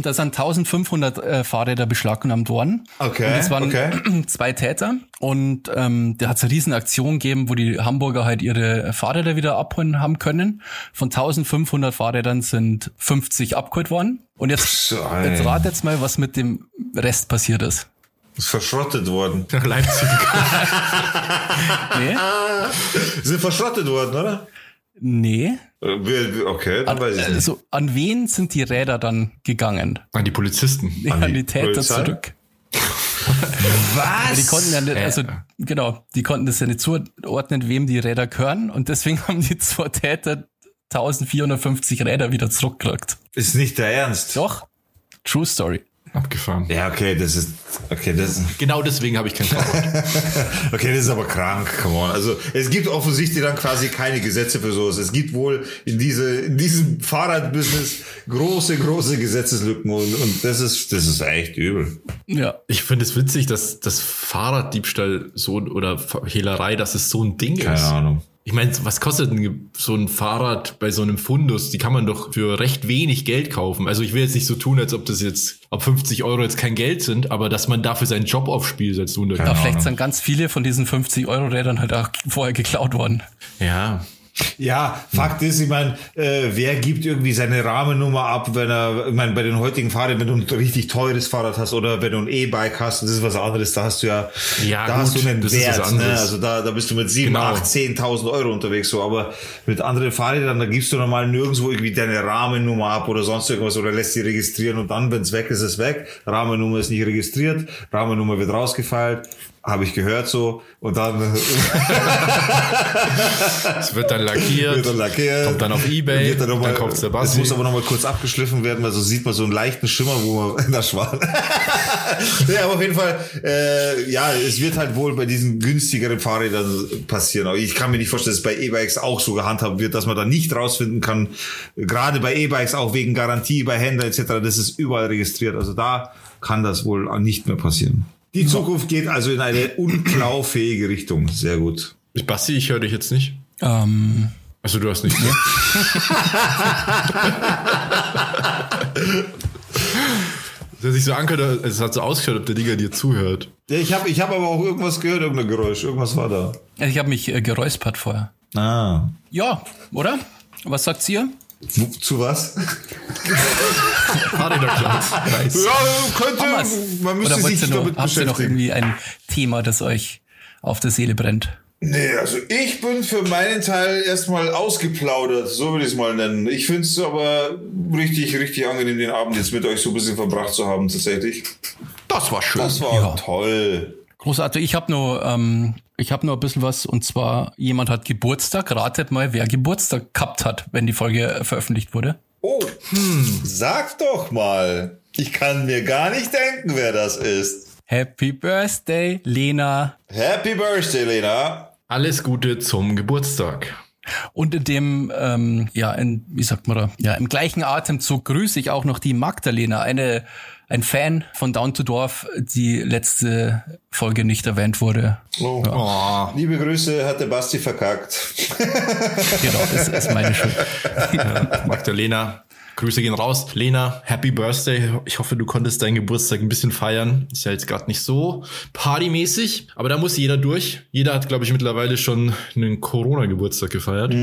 Da sind 1500 äh, Fahrräder beschlagnahmt worden. Okay, Und es waren okay. zwei Täter. Und ähm, da hat es eine riesen Aktion gegeben, wo die Hamburger halt ihre Fahrräder wieder abholen haben können. Von 1500 Fahrrädern sind 50 abgeholt worden. Und jetzt, jetzt rat jetzt mal, was mit dem Rest passiert ist. Ist verschrottet worden. Nach Leipzig. Nee? Sind verschrottet worden, oder? Nee. Äh, Okay, dann weiß ich nicht. Also, an wen sind die Räder dann gegangen? An die Polizisten. An, die die Täter Polizei? zurück. Was? Die konnten ja nicht, also genau, die konnten das ja nicht zuordnen, wem die Räder gehören und deswegen haben die zwei Täter 1450 Räder wieder zurückgekriegt. ist nicht der Ernst. Doch, True Story. Abgefahren. Ja, okay, das ist, okay, das, Genau deswegen habe ich kein Fahrrad. okay, das ist aber krank, come on. Also, es gibt offensichtlich dann quasi keine Gesetze für sowas. Es gibt wohl in diese, in diesem Fahrradbusiness große, große Gesetzeslücken und, und das ist, das ist echt übel. Ja. Ich finde es witzig, dass das Fahrraddiebstahl so oder Hehlerei, dass es so ein Ding Keine ist. Ahnung. Ich meine, was kostet denn so ein Fahrrad bei so einem Fundus? Die kann man doch für recht wenig Geld kaufen. Also ich will jetzt nicht so tun, als ob das jetzt, ob 50 Euro jetzt kein Geld sind, aber dass man dafür seinen Job aufs Spiel setzt. Aber vielleicht sind ganz viele von diesen 50 Euro Rädern halt auch vorher geklaut worden. ja, Ja, Fakt ist, ich meine, äh, wer gibt irgendwie seine Rahmennummer ab, wenn er, ich meine, bei den heutigen Fahrrädern, wenn du ein richtig teures Fahrrad hast oder wenn du ein E-Bike hast, das ist was anderes, da hast du ja, Ja, da gut, hast du einen Wert, ne? also da, da bist du mit 7, Genau. 8, 10.000 Euro unterwegs, so, aber mit anderen Fahrrädern, da gibst du normal nirgendwo irgendwie deine Rahmennummer ab oder sonst irgendwas oder lässt sie registrieren und dann, wenn es weg ist, ist es weg, Rahmennummer ist nicht registriert, Rahmennummer wird rausgefeilt, habe ich gehört so und dann Es wird dann lackiert, wird dann lackiert. kommt dann auf Ebay, Wird dann, noch mal, dann Es Sebastian. muss aber noch mal kurz abgeschliffen werden, weil so sieht man so einen leichten Schimmer, wo man in der Schwan. ja, aber auf jeden Fall, äh, ja, es wird halt wohl bei diesen günstigeren Fahrrädern passieren. Aber ich kann mir nicht vorstellen, dass es bei E-Bikes auch so gehandhabt wird, dass man da nicht rausfinden kann. Gerade bei E-Bikes auch wegen Garantie, bei Händlern etc. Das ist überall registriert. Also da kann das wohl nicht mehr passieren. Die Zukunft geht also in eine unklaufähige Richtung. Sehr gut. Basti, ich höre dich jetzt nicht. Ähm, Also du hast nicht, ne? Das hat sich so angehört, es hat so ausgehört, ob der Digger dir zuhört. Ja, ich habe ich hab aber auch irgendwas gehört, irgendein Geräusch. Irgendwas war da. ich habe mich äh, geräuspert vorher. Ah. Ja, oder? Was sagt ihr? Zu was? Nice. Ja, könnte, man müsste Oder sich ihr noch, damit habt ihr noch beschäftigen. irgendwie ein Thema, das euch auf der Seele brennt? Nee, also ich bin für meinen Teil erstmal ausgeplaudert, so würde ich es mal nennen. Ich finde es aber richtig, richtig angenehm, den Abend jetzt mit euch so ein bisschen verbracht zu haben, tatsächlich. Das war schön. Das war Ja. toll. Großartig. Ich habe nur, ähm, ich habe nur ein bisschen was und zwar jemand hat Geburtstag. Ratet mal, wer Geburtstag gehabt hat, wenn die Folge veröffentlicht wurde. Oh, sag doch mal. Ich kann mir gar nicht denken, wer das ist. Happy Birthday, Lena. Happy Birthday, Lena. Alles Gute zum Geburtstag. Und in dem, ähm, ja, in, wie sagt man da, ja, im gleichen Atemzug grüße ich auch noch die Magdalena, eine, ein Fan von Down to Dorf, die letzte Folge nicht erwähnt wurde. Oh. Oh, Liebe Grüße, hat der Basti verkackt. Genau, das ist meine Schuld. Magdalena, Grüße gehen raus. Lena, Happy Birthday. Ich hoffe, du konntest deinen Geburtstag ein bisschen feiern. Ist ja jetzt gerade nicht so partymäßig, aber da muss jeder durch. Jeder hat, glaube ich, mittlerweile schon einen Corona-Geburtstag gefeiert.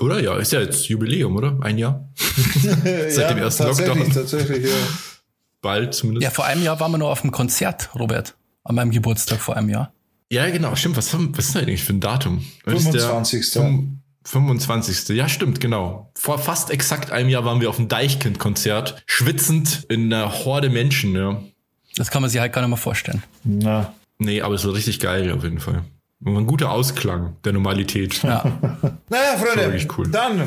Oder? Ja, ist ja jetzt Jubiläum, oder? Ein Jahr? Seit dem ersten tatsächlich, Lockdown. Tatsächlich, ja. Bald zumindest. Ja, vor einem Jahr waren wir noch auf dem Konzert, Robert. An meinem Geburtstag vor einem Jahr. Ja, genau, stimmt. Was, haben, was ist das eigentlich für ein Datum? Das ist der 25.. fünf- 25. Ja, stimmt, genau. Vor fast exakt einem Jahr waren wir auf dem Deichkind-Konzert, schwitzend in einer Horde Menschen, ja. Das kann man sich halt gar nicht mehr vorstellen. Na. Nee, aber es war richtig geil auf jeden Fall. Und ein guter Ausklang der Normalität. Ja. Naja, Freunde, cool. dann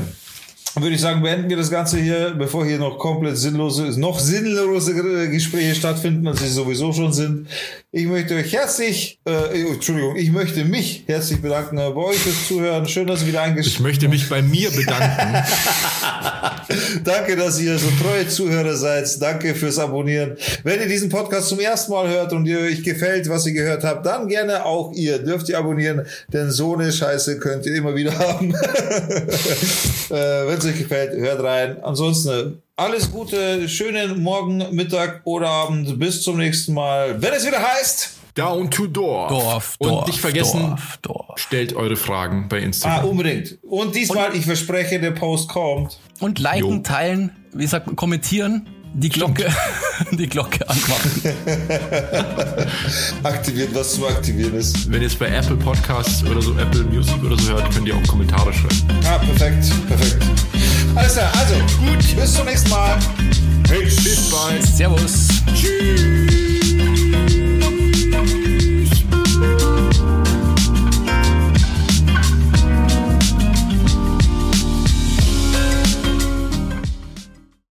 würde ich sagen, beenden wir das Ganze hier, bevor hier noch komplett sinnlose, noch sinnlose Gespräche stattfinden, als sie sowieso schon sind. Ich möchte euch herzlich, äh, Entschuldigung, ich möchte mich herzlich bedanken äh, bei euch fürs Zuhören. Schön, dass ihr wieder Ich eingeschaltet möchte mich bei mir bedanken. Danke, dass ihr so treue Zuhörer seid. Danke fürs Abonnieren. Wenn ihr diesen Podcast zum ersten Mal hört und ihr euch gefällt, was ihr gehört habt, dann gerne auch ihr dürft ihr abonnieren, denn so eine Scheiße könnt ihr immer wieder haben. äh, Wenn es euch gefällt, hört rein. Ansonsten äh, alles Gute, schönen Morgen, Mittag oder Abend. Bis zum nächsten Mal. Wenn es wieder heißt. Down to Dorf. Dorf, Und Dorf, nicht vergessen, Dorf, Dorf. stellt eure Fragen bei Ah, Instagram. unbedingt. Und diesmal, ich verspreche, der Post kommt. Und liken, Jo. teilen, wie sagt man, kommentieren, die Glocke, die Glocke anmachen. Aktiviert, was zu aktivieren ist. Wenn ihr es bei Apple Podcasts oder so, Apple Music oder so hört, könnt ihr auch Kommentare schreiben. Ah, perfekt, perfekt. Alles klar, also gut, bis zum nächsten Mal. Peace. Bis bald. Servus. Tschüss.